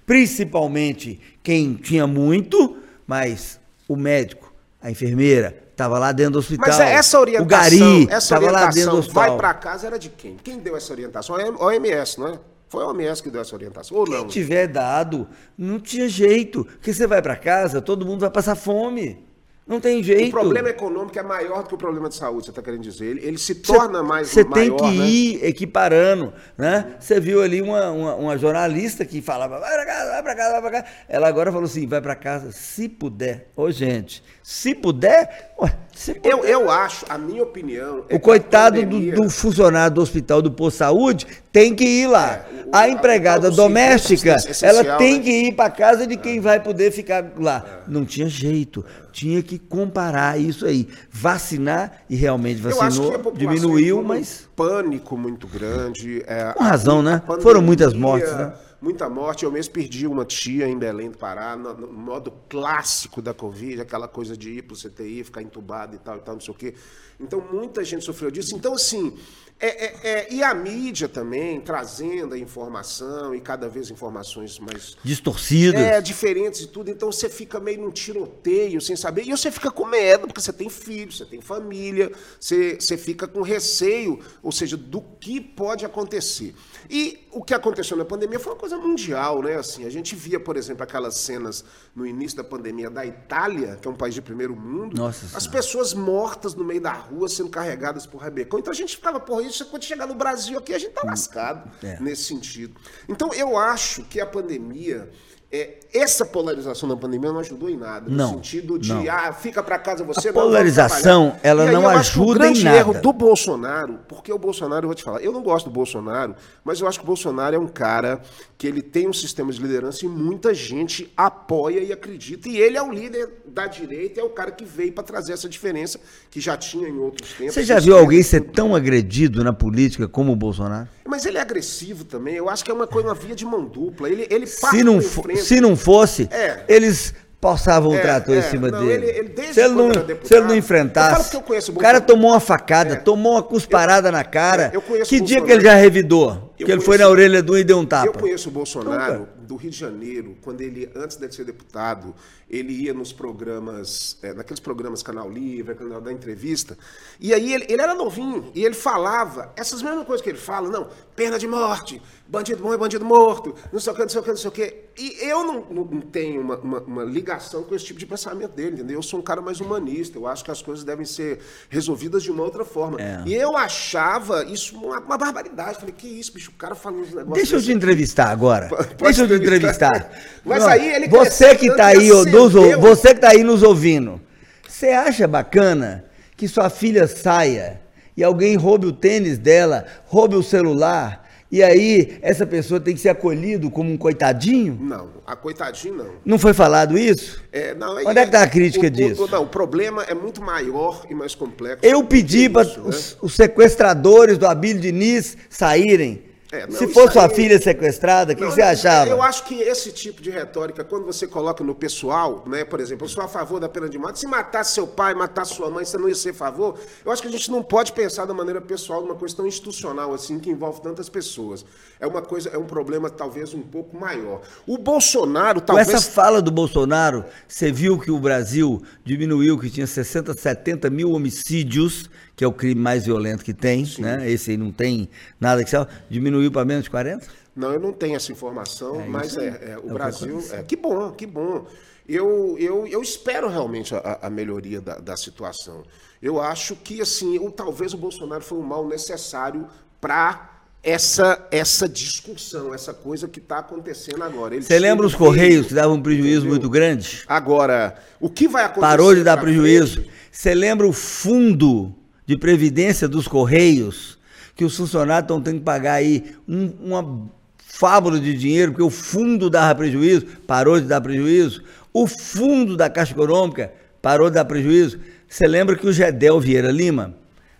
principalmente quem tinha muito, mas o médico, a enfermeira, estava lá dentro do hospital. Mas essa orientação, o gari essa estava lá dentro do orientação hospital. vai para casa era de quem? Quem deu essa orientação? A OMS, não é? Foi a OMS que deu essa orientação, ou não? Quem tiver dado, não tinha jeito. Porque você vai para casa, todo mundo vai passar fome. Não tem jeito. O problema econômico é maior do que o problema de saúde, você está querendo dizer. Ele, ele se torna mais Você tem que né? ir equiparando, né? Você viu ali uma, uma, uma jornalista que falava, vai pra casa, vai pra casa, vai pra casa. Ela agora falou assim, vai pra casa, se puder. Ô, gente, se puder, ué, se puder. Eu, eu acho, a minha opinião... é O coitado do, do funcionário do hospital do posto de saúde tem que ir lá. É, a empregada serviço doméstica, essencial, ela tem né? que ir para casa de quem vai poder ficar lá. Não tinha jeito. Tinha que comparar isso aí. Vacinar, e realmente a vacinou, diminuiu, mas. pânico muito grande. é, Com razão, a- né? a Foram muitas mortes, né? Muita morte. Eu mesmo perdi uma tia em Belém do Pará, no, no modo clássico da Covid, aquela coisa de ir para o CTI, ficar entubado e tal, e tal, não sei o quê. Então, muita gente sofreu disso. Então, assim, é, é- é- e a mídia também, trazendo a informação, e cada vez informações mais Distorcidas. é, diferentes e tudo. Então você fica meio num tiroteio, sem saber. E você fica com medo, porque você tem filho, você tem família, você, você fica com receio, ou seja, do que pode acontecer. E o que aconteceu na pandemia foi uma coisa mundial, né? Assim, a gente via, por exemplo, aquelas cenas no início da pandemia da Itália, que é um país de primeiro mundo, Nossa as Senhora. pessoas mortas no meio da rua sendo carregadas por rebecão. Então a gente ficava, isso quando chegar no Brasil aqui, a gente tá lascado É. nesse sentido. Então eu acho que a pandemia. É, essa polarização da pandemia não ajudou em nada. Não, No sentido de, não. ah, fica pra casa você. A não, polarização, ela não ajuda o grande em nada. erro do Bolsonaro, porque o Bolsonaro, eu vou te falar, eu não gosto do Bolsonaro, mas eu acho que o Bolsonaro é um cara que ele tem um sistema de liderança e muita gente apoia e acredita. E ele é o líder da direita, é o cara que veio para trazer essa diferença que já tinha em outros tempos. Você já viu alguém ser tão agredido na política como o Bolsonaro? Mas ele é agressivo também. Eu acho que é uma coisa, uma via de mão dupla. Ele, ele Se não, pra fo- frente. Se não fosse, É. eles passavam o É, trator é, em cima não, dele. ele- ele se, ele não, era se deputado- ele não enfrentasse. o cara tomou uma facada, É. tomou uma cusparada na cara. É, eu conheço que o dia que ele já revidou? Eu que ele foi na orelha do e deu um Eu tapa. conheço o Bolsonaro do Rio de Janeiro, quando ele, antes de ser deputado, ele ia nos programas, é, naqueles programas Canal Livre, Canal da Entrevista, e aí ele, ele era novinho, e ele falava essas mesmas coisas que ele fala, não, pena de morte, bandido bom é bandido morto, não sei o que, não sei o que, não sei o que. E eu não, não- não tenho uma, uma- uma ligação com esse tipo de pensamento dele, entendeu? Eu sou um cara mais humanista, eu acho que as coisas devem ser resolvidas de uma outra forma. É. E eu achava isso uma, uma barbaridade. Falei, que isso, bicho, o cara falando uns negócios Deixa eu te entrevistar agora. Pode Deixa eu te entrevistar. Mas Não, aí ele você que tá aí, nos, você que tá aí nos ouvindo, você acha bacana que sua filha saia e alguém roube o tênis dela, roube o celular e aí essa pessoa tem que ser acolhido como um coitadinho? Não, a coitadinho não. Não foi falado isso? É, não, Onde é que tá a crítica o- disso? o- não, o problema é muito maior e mais complexo. Eu pedi para né? os, os sequestradores do Abílio Diniz saírem. É, não, Se fosse sua aí- filha sequestrada, o que, que você achava? Eu acho que esse tipo de retórica, quando você coloca no pessoal, né, por exemplo, eu sou a favor da pena de morte, se matasse seu pai, matasse sua mãe, você não ia ser a favor, eu acho que a gente não pode pensar da maneira pessoal numa questão institucional assim, que envolve tantas pessoas. É uma coisa, é um problema talvez um pouco maior. O Bolsonaro Com talvez... essa fala do Bolsonaro, você viu que o Brasil diminuiu, que tinha 60, 70 mil homicídios, que é o crime mais violento que tem, né? Esse aí não tem nada que salva, diminuiu para menos de 40? Não, eu não tenho essa informação, É mas é, é, É o o que Brasil. É, que bom, que bom. Eu, eu, eu espero realmente a, a melhoria da, da situação. Eu acho que, assim, ou talvez o Bolsonaro foi um mal necessário para essa, essa discussão, essa coisa que está acontecendo agora. Ele Você lembra os o Correios que davam um prejuízo entendeu? muito grande? Agora, o que vai acontecer? Parou de dar prejuízo. Você lembra o fundo de previdência dos Correios, que os funcionários estão tendo que pagar aí um- uma fábula de dinheiro, porque o fundo dava prejuízo, parou de dar prejuízo. O fundo da Caixa Econômica parou de dar prejuízo. Você lembra que o Gedel Vieira Lima,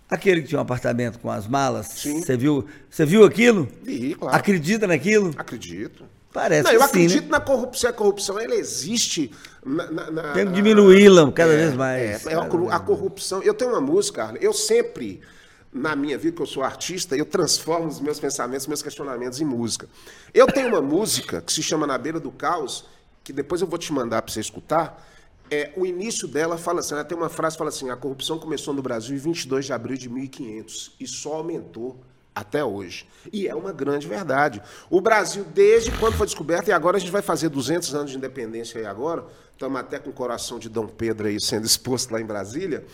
aquele que tinha um apartamento com as malas, você viu, você viu aquilo? Vi, claro. Acredita naquilo? Acredito. Parece não, eu que sim, acredito né? na corrupção. A corrupção ela existe. Na, na- na- Tem que diminuí-la cada É, vez mais. é, é a, a corrupção. Eu tenho uma música, Arlen, eu sempre. na minha vida, que eu sou artista, eu transformo os meus pensamentos, meus questionamentos em música. Eu tenho uma música que se chama Na Beira do Caos, que depois eu vou te mandar para você escutar. É, o início dela fala assim, ela tem uma frase que fala assim, a corrupção começou no Brasil em 22 de abril de 1500 e só aumentou até hoje. E é uma grande verdade. O Brasil, desde quando foi descoberto, e agora a gente vai fazer 200 anos de independência aí agora, estamos até com o coração de Dom Pedro aí sendo exposto lá em Brasília,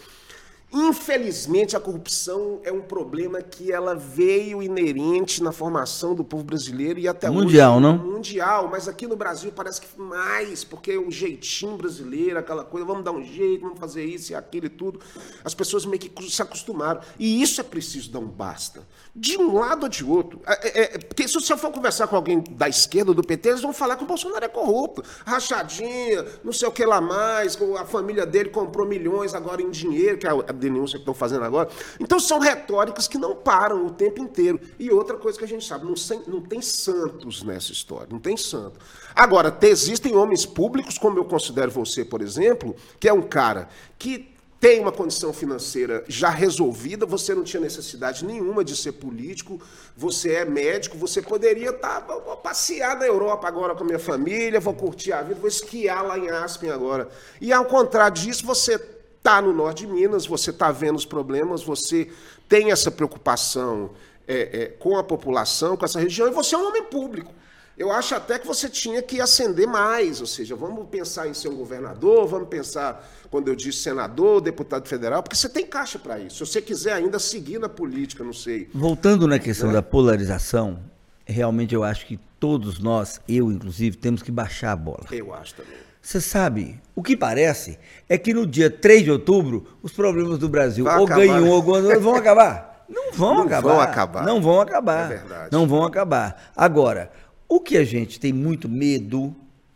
Infelizmente, a corrupção é um problema que ela veio inerente na formação do povo brasileiro e até mundial, hoje. não? Mundial, mas aqui no Brasil parece que mais, porque o jeitinho brasileiro, aquela coisa, vamos dar um jeito, vamos fazer isso e aquilo e tudo. As pessoas meio que se acostumaram. E isso é preciso dar um basta. De um lado ou de outro. É, é, é porque se você for conversar com alguém da esquerda ou do PT, eles vão falar que o Bolsonaro é corrupto, rachadinha, não sei o que lá mais, a família dele comprou milhões agora em dinheiro, que é denúncia que estão fazendo agora. Então são retóricas que não param o tempo inteiro. E outra coisa que a gente sabe, não, não tem santos nessa história, não tem santo. Agora, existem homens públicos, como eu considero você, por exemplo, que é um cara que tem uma condição financeira já resolvida, você não tinha necessidade nenhuma de ser político, você é médico, você poderia estar, tá, vou passear na Europa agora com a minha família, vou curtir a vida, vou esquiar lá em Aspen agora. E ao contrário disso, você está no norte de Minas, você está vendo os problemas, você tem essa preocupação é, é, com a população, com essa região, e você é um homem público. Eu acho até que você tinha que ascender mais, ou seja, vamos pensar em ser um governador, vamos pensar, quando eu disse senador, deputado federal, porque você tem caixa para isso. Se você quiser ainda seguir na política, não sei. Voltando na questão né? da polarização, realmente eu acho que todos nós, eu inclusive, temos que baixar a bola. Eu acho também. Você sabe, o que parece é que no dia 3 de outubro, os problemas do Brasil Vai ou acabar. ganham ou ganham, vão acabar. Não vão não acabar. Vão acabar. Não vão acabar. É verdade. Não vão acabar. Agora, o que a gente tem muito medo,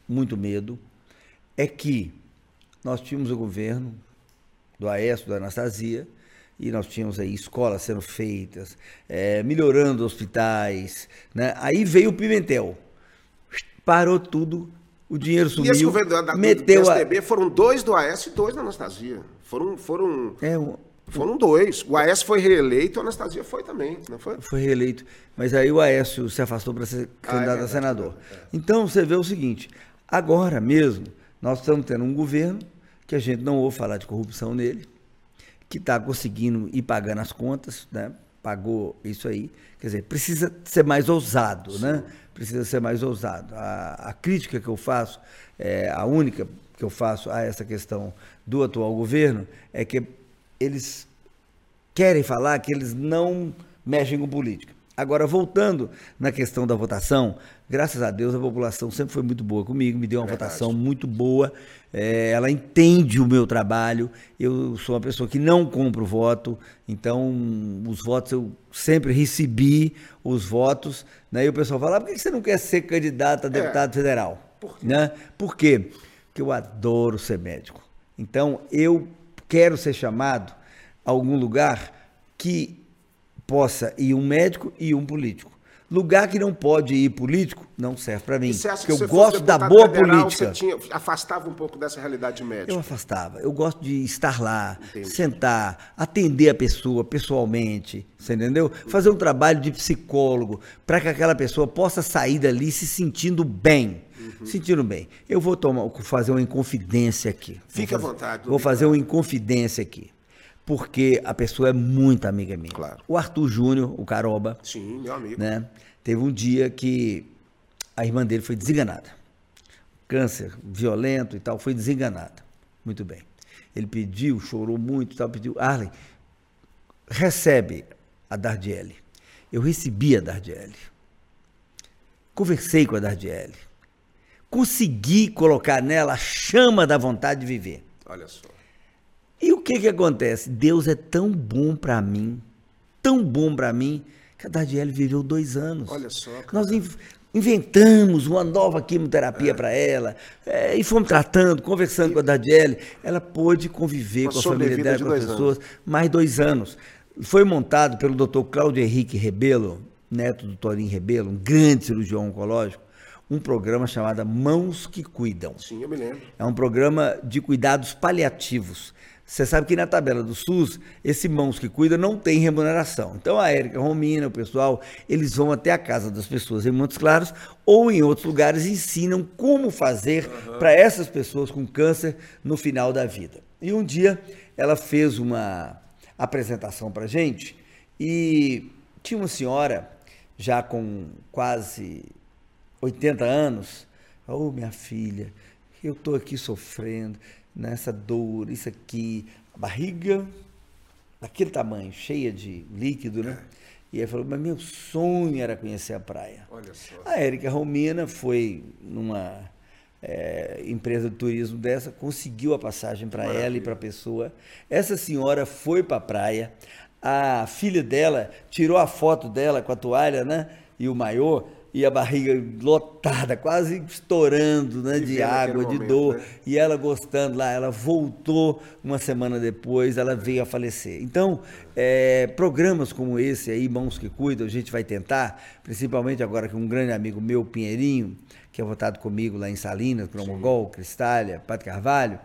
muito medo, é que nós tínhamos o governo do Aécio, da Anastasia, e nós tínhamos aí escolas sendo feitas, é, melhorando hospitais, né? Aí veio o Pimentel, parou tudo, o dinheiro sumiu. E esse governo da, meteu do PSDB a... foram dois do AS e dois da Anastasia. Foram, foram, é, um... foram dois. O AS foi reeleito, a Anastasia foi também, não foi? Foi reeleito. Mas aí o Aécio se afastou para ser candidato ah, é a senador. É. Então você vê o seguinte: agora mesmo, nós estamos tendo um governo que a gente não ouve falar de corrupção nele, que está conseguindo ir pagando as contas, né? Pagou isso aí. Quer dizer, precisa ser mais ousado, né? Sim. né? precisa ser mais ousado. A, a crítica que eu faço, é, a única que eu faço a essa questão do atual governo, é que eles querem falar que eles não mexem com política. Agora, voltando na questão da votação, graças a Deus a população sempre foi muito boa comigo, me deu uma é votação muito boa, é, ela entende o meu trabalho, eu sou uma pessoa que não compro voto, então os votos eu sempre recebi os votos, né? e o pessoal fala, ah, por que você não quer ser candidato a é. deputado é. federal? Por quê? Né? Por quê? Porque eu adoro ser médico. Então, eu quero ser chamado a algum lugar que possa ir um médico e um político. Lugar que não pode ir político não serve para mim. porque eu gosto da boa federal, política. Você tinha, afastava um pouco dessa realidade médica. Eu afastava. Eu gosto de estar lá, Entendi. sentar, atender a pessoa pessoalmente, você entendeu? Fazer um trabalho de psicólogo para que aquela pessoa possa sair dali se sentindo bem. Uhum. Sentindo bem. Eu vou tomar, fazer uma inconfidência aqui. Fique à vontade. Vou fazer uma inconfidência aqui porque a pessoa é muito amiga minha. Claro. O Arthur Júnior, o Caroba. Sim, meu amigo. Né, teve um dia que a irmã dele foi desenganada. Câncer violento e tal, foi desenganada. Muito bem. Ele pediu, chorou muito e tal, pediu, Arlen, recebe a Dardiele. Eu recebi a Dardiele. Conversei com a Dardiele. Consegui colocar nela a chama da vontade de viver. Olha só. E o que que acontece? Deus é tão bom para mim, tão bom para mim, que a Dadiele viveu dois anos. Olha só. Cara. Nós inventamos uma nova quimioterapia é. para ela é, e fomos tratando, conversando e... com a Dadiele. Ela pôde conviver com a família dela, com as pessoas, anos. mais dois anos. Foi montado pelo Dr. Cláudio Henrique Rebelo, neto do Torinho Rebelo, um grande cirurgião oncológico, um programa chamado Mãos que Cuidam. Sim, eu me lembro. É um programa de cuidados paliativos Você sabe que na tabela do SUS, esse mãos que cuida não tem remuneração. Então a Érica Romina, o pessoal, eles vão até a casa das pessoas em Montes Claros ou em outros lugares e ensinam como fazer uhum. para essas pessoas com câncer no final da vida. E um dia ela fez uma apresentação para gente e tinha uma senhora já com quase 80 anos. Oh, minha filha, eu estou aqui sofrendo nessa dor, isso aqui, a barriga daquele tamanho, cheia de líquido, né? E ele falou, mas meu sonho era conhecer a praia. Olha só. A Érica Romina foi numa é, empresa de turismo dessa, conseguiu a passagem para ela e para a pessoa. Essa senhora foi para a praia, a filha dela tirou a foto dela com a toalha, né? E o maiô, e a barriga lotada, quase estourando né, de água, de momento, dor, né? e ela gostando lá, ela voltou uma semana depois, ela veio a falecer. Então, é, programas como esse aí, Mãos que Cuidam, a gente vai tentar, principalmente agora que um grande amigo meu, Pinheirinho, que é votado comigo lá em Salinas, Cromogol, Cristália, Padre Carvalho,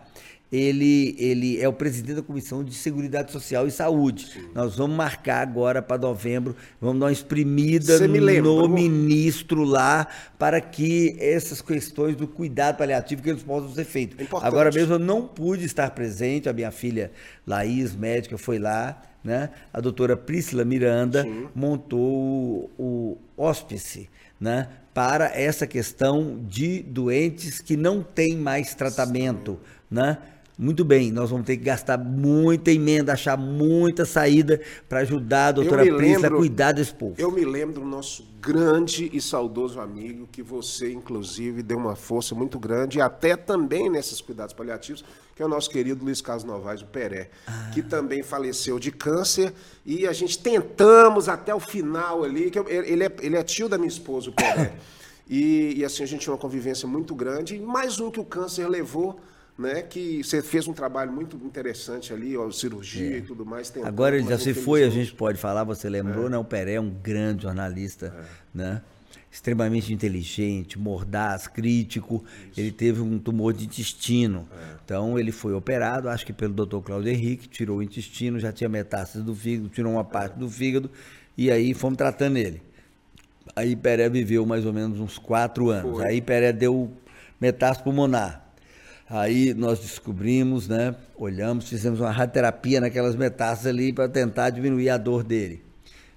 ele, ele é o presidente da Comissão de Seguridade Social e Saúde. Sim. Nós vamos marcar agora para novembro, vamos dar uma exprimida no ministro lá para que essas questões do cuidado paliativo que eles possam ser feitos. É agora mesmo eu não pude estar presente, a minha filha Laís, médica, foi lá, né? A doutora Priscila Miranda Sim. montou o, o hóspice, né? Para essa questão de doentes que não têm mais tratamento, Sim. né? Muito bem, nós vamos ter que gastar muita emenda, achar muita saída para ajudar a doutora Priscila a cuidar desse povo. Eu me lembro do nosso grande e saudoso amigo, que você, inclusive, deu uma força muito grande, e até também nesses cuidados paliativos, que é o nosso querido Luiz Carlos Novaes, o Peré, ah. que também faleceu de câncer, e a gente tentamos até o final ali, que eu, ele, é, ele é tio da minha esposa, o Peré. E, e, assim, a gente tinha uma convivência muito grande, e mais um que o câncer levou né? Que você fez um trabalho muito interessante ali, ó, cirurgia é. e tudo mais. Agora ele já se foi, a gente pode falar, você lembrou, é. né? O Peré é um grande jornalista, é. né? Extremamente inteligente, mordaz, crítico. Isso. Ele teve um tumor de intestino. É. Então ele foi operado, acho que pelo Dr. Claudio Henrique, tirou o intestino, já tinha metástase do fígado, tirou uma parte do fígado e aí fomos tratando ele. Aí Peré viveu mais ou menos uns quatro anos. Foi. Aí Peré deu metástase pulmonar. Aí nós descobrimos, né? Olhamos, fizemos uma radioterapia naquelas metástases ali para tentar diminuir a dor dele.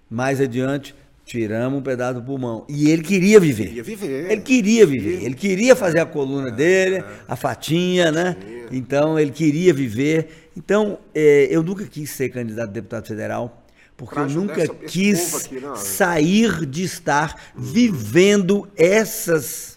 Mais adiante, tiramos um pedaço do pulmão. E ele queria viver. Queria viver. Ele queria viver. Ele queria fazer a coluna dele, a fatinha, né? Então ele queria viver. Então é, eu nunca quis ser candidato a deputado federal. Porque eu nunca quis aqui, sair de estar vivendo essas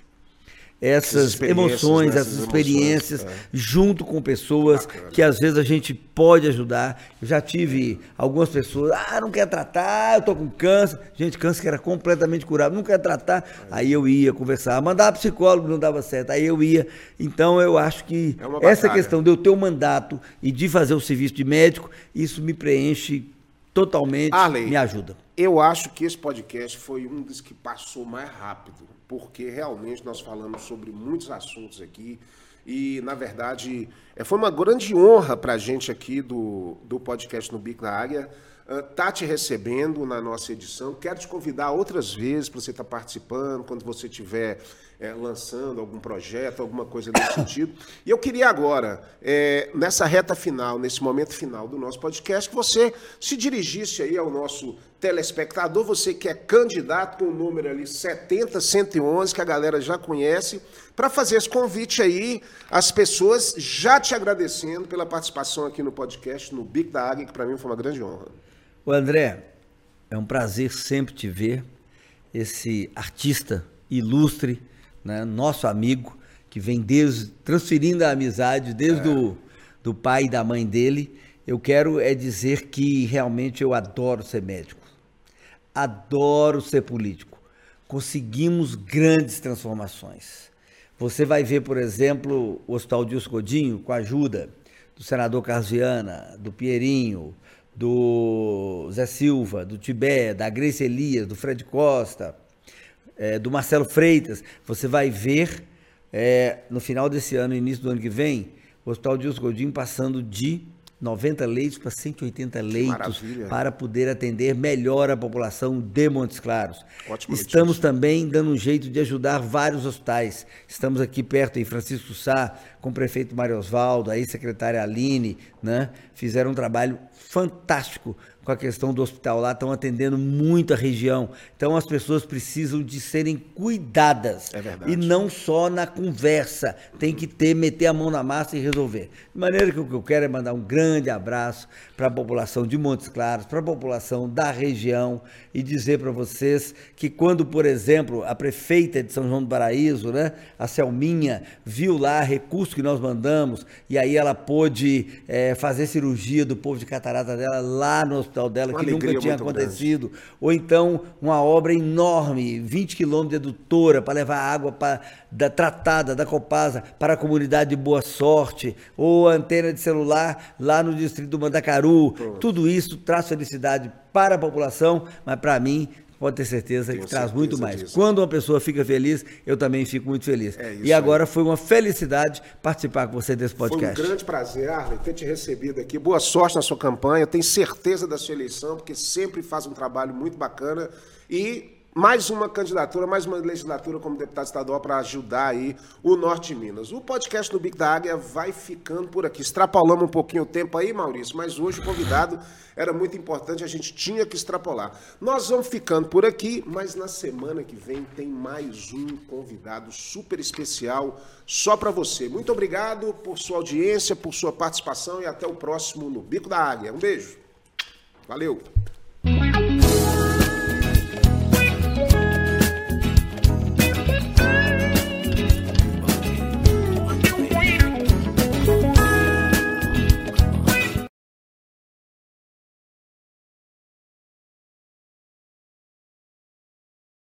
essas emoções, né? essas, experiências, é. junto com pessoas Bacana. que às vezes a gente pode ajudar. Eu já tive algumas pessoas, ah, não quer tratar, eu tô com câncer. Gente, câncer que era completamente curável, não quer tratar. É. Aí eu ia conversar, mandava psicólogo, não dava certo. Aí eu ia. Então eu acho que é essa questão de eu ter o um mandato e de fazer o serviço de médico, isso me preenche totalmente, Arley, me ajuda. Eu acho que esse podcast foi um dos que passou mais rápido porque realmente nós falamos sobre muitos assuntos aqui. E, na verdade, é, foi uma grande honra para a gente aqui do, do podcast No Bico da uh, tá te recebendo na nossa edição. Quero te convidar outras vezes para você estar tá participando, quando você estiver é, lançando algum projeto, alguma coisa nesse sentido. E eu queria agora, é, nessa reta final, nesse momento final do nosso podcast, que você se dirigisse aí ao nosso telespectador, você que é candidato com o número ali 70111, que a galera já conhece, para fazer esse convite aí às pessoas, já te agradecendo pela participação aqui no podcast, no Bico da Águia, que para mim foi uma grande honra. O André, é um prazer sempre te ver, esse artista ilustre, né, nosso amigo, que vem desde, transferindo a amizade desde é. o do pai e da mãe dele. Eu quero é dizer que realmente eu adoro ser médico. Adoro ser político. Conseguimos grandes transformações. Você vai ver, por exemplo, o Hospital Dilson Godinho, com a ajuda do senador Carlos Viana, do Pierinho, do Zé Silva, do Tibé, da Grace Elias, do Fred Costa, é, do Marcelo Freitas, você vai ver é, no final desse ano, início do ano que vem, o Hospital Dilson Godinho passando de 90 leitos para 180 leitos maravilha. para poder atender melhor a população de Montes Claros. Ótima Estamos notícia. também dando um jeito de ajudar vários hospitais. Estamos aqui perto em Francisco Sá, com o prefeito Mário Osvaldo, aí secretária Aline, né? Fizeram um trabalho fantástico com a questão do hospital lá, estão atendendo muito a região. Então as pessoas precisam de serem cuidadas. É verdade. E não só na conversa. Tem que ter, meter a mão na massa e resolver. De maneira que o que eu quero é mandar um grande abraço para a população de Montes Claros, para a população da região e dizer para vocês que quando, por exemplo, a prefeita de São João do Paraíso, né, a Selminha, viu lá recurso que nós mandamos e aí ela pôde eh, fazer cirurgia do povo de catarata dela lá no hospital dela, Uma que nunca tinha muito grande. acontecido ou então uma obra enorme, 20 quilômetros de edutora para levar água pra, da tratada da Copasa para a comunidade de Boa Sorte, ou antena de celular lá no distrito do Mandacaru. Tudo isso traz felicidade para a população, mas para mim pode ter certeza Tenho que traz certeza muito mais. disso. Quando uma pessoa fica feliz, eu também fico muito feliz. É e agora foi uma felicidade participar com você desse podcast. Foi um grande prazer, Arley, ter te recebido aqui. Boa sorte na sua campanha. Tenho certeza da sua eleição, porque sempre faz um trabalho muito bacana. E mais uma candidatura, mais uma legislatura como deputado estadual para ajudar aí o Norte de Minas. O podcast do Bico da Águia vai ficando por aqui. Extrapolamos um pouquinho o tempo aí, Maurício, mas hoje o convidado era muito importante, a gente tinha que extrapolar. Nós vamos ficando por aqui, mas na semana que vem tem mais um convidado super especial só para você. Muito obrigado por sua audiência, por sua participação e até o próximo no Bico da Águia. Um beijo. Valeu.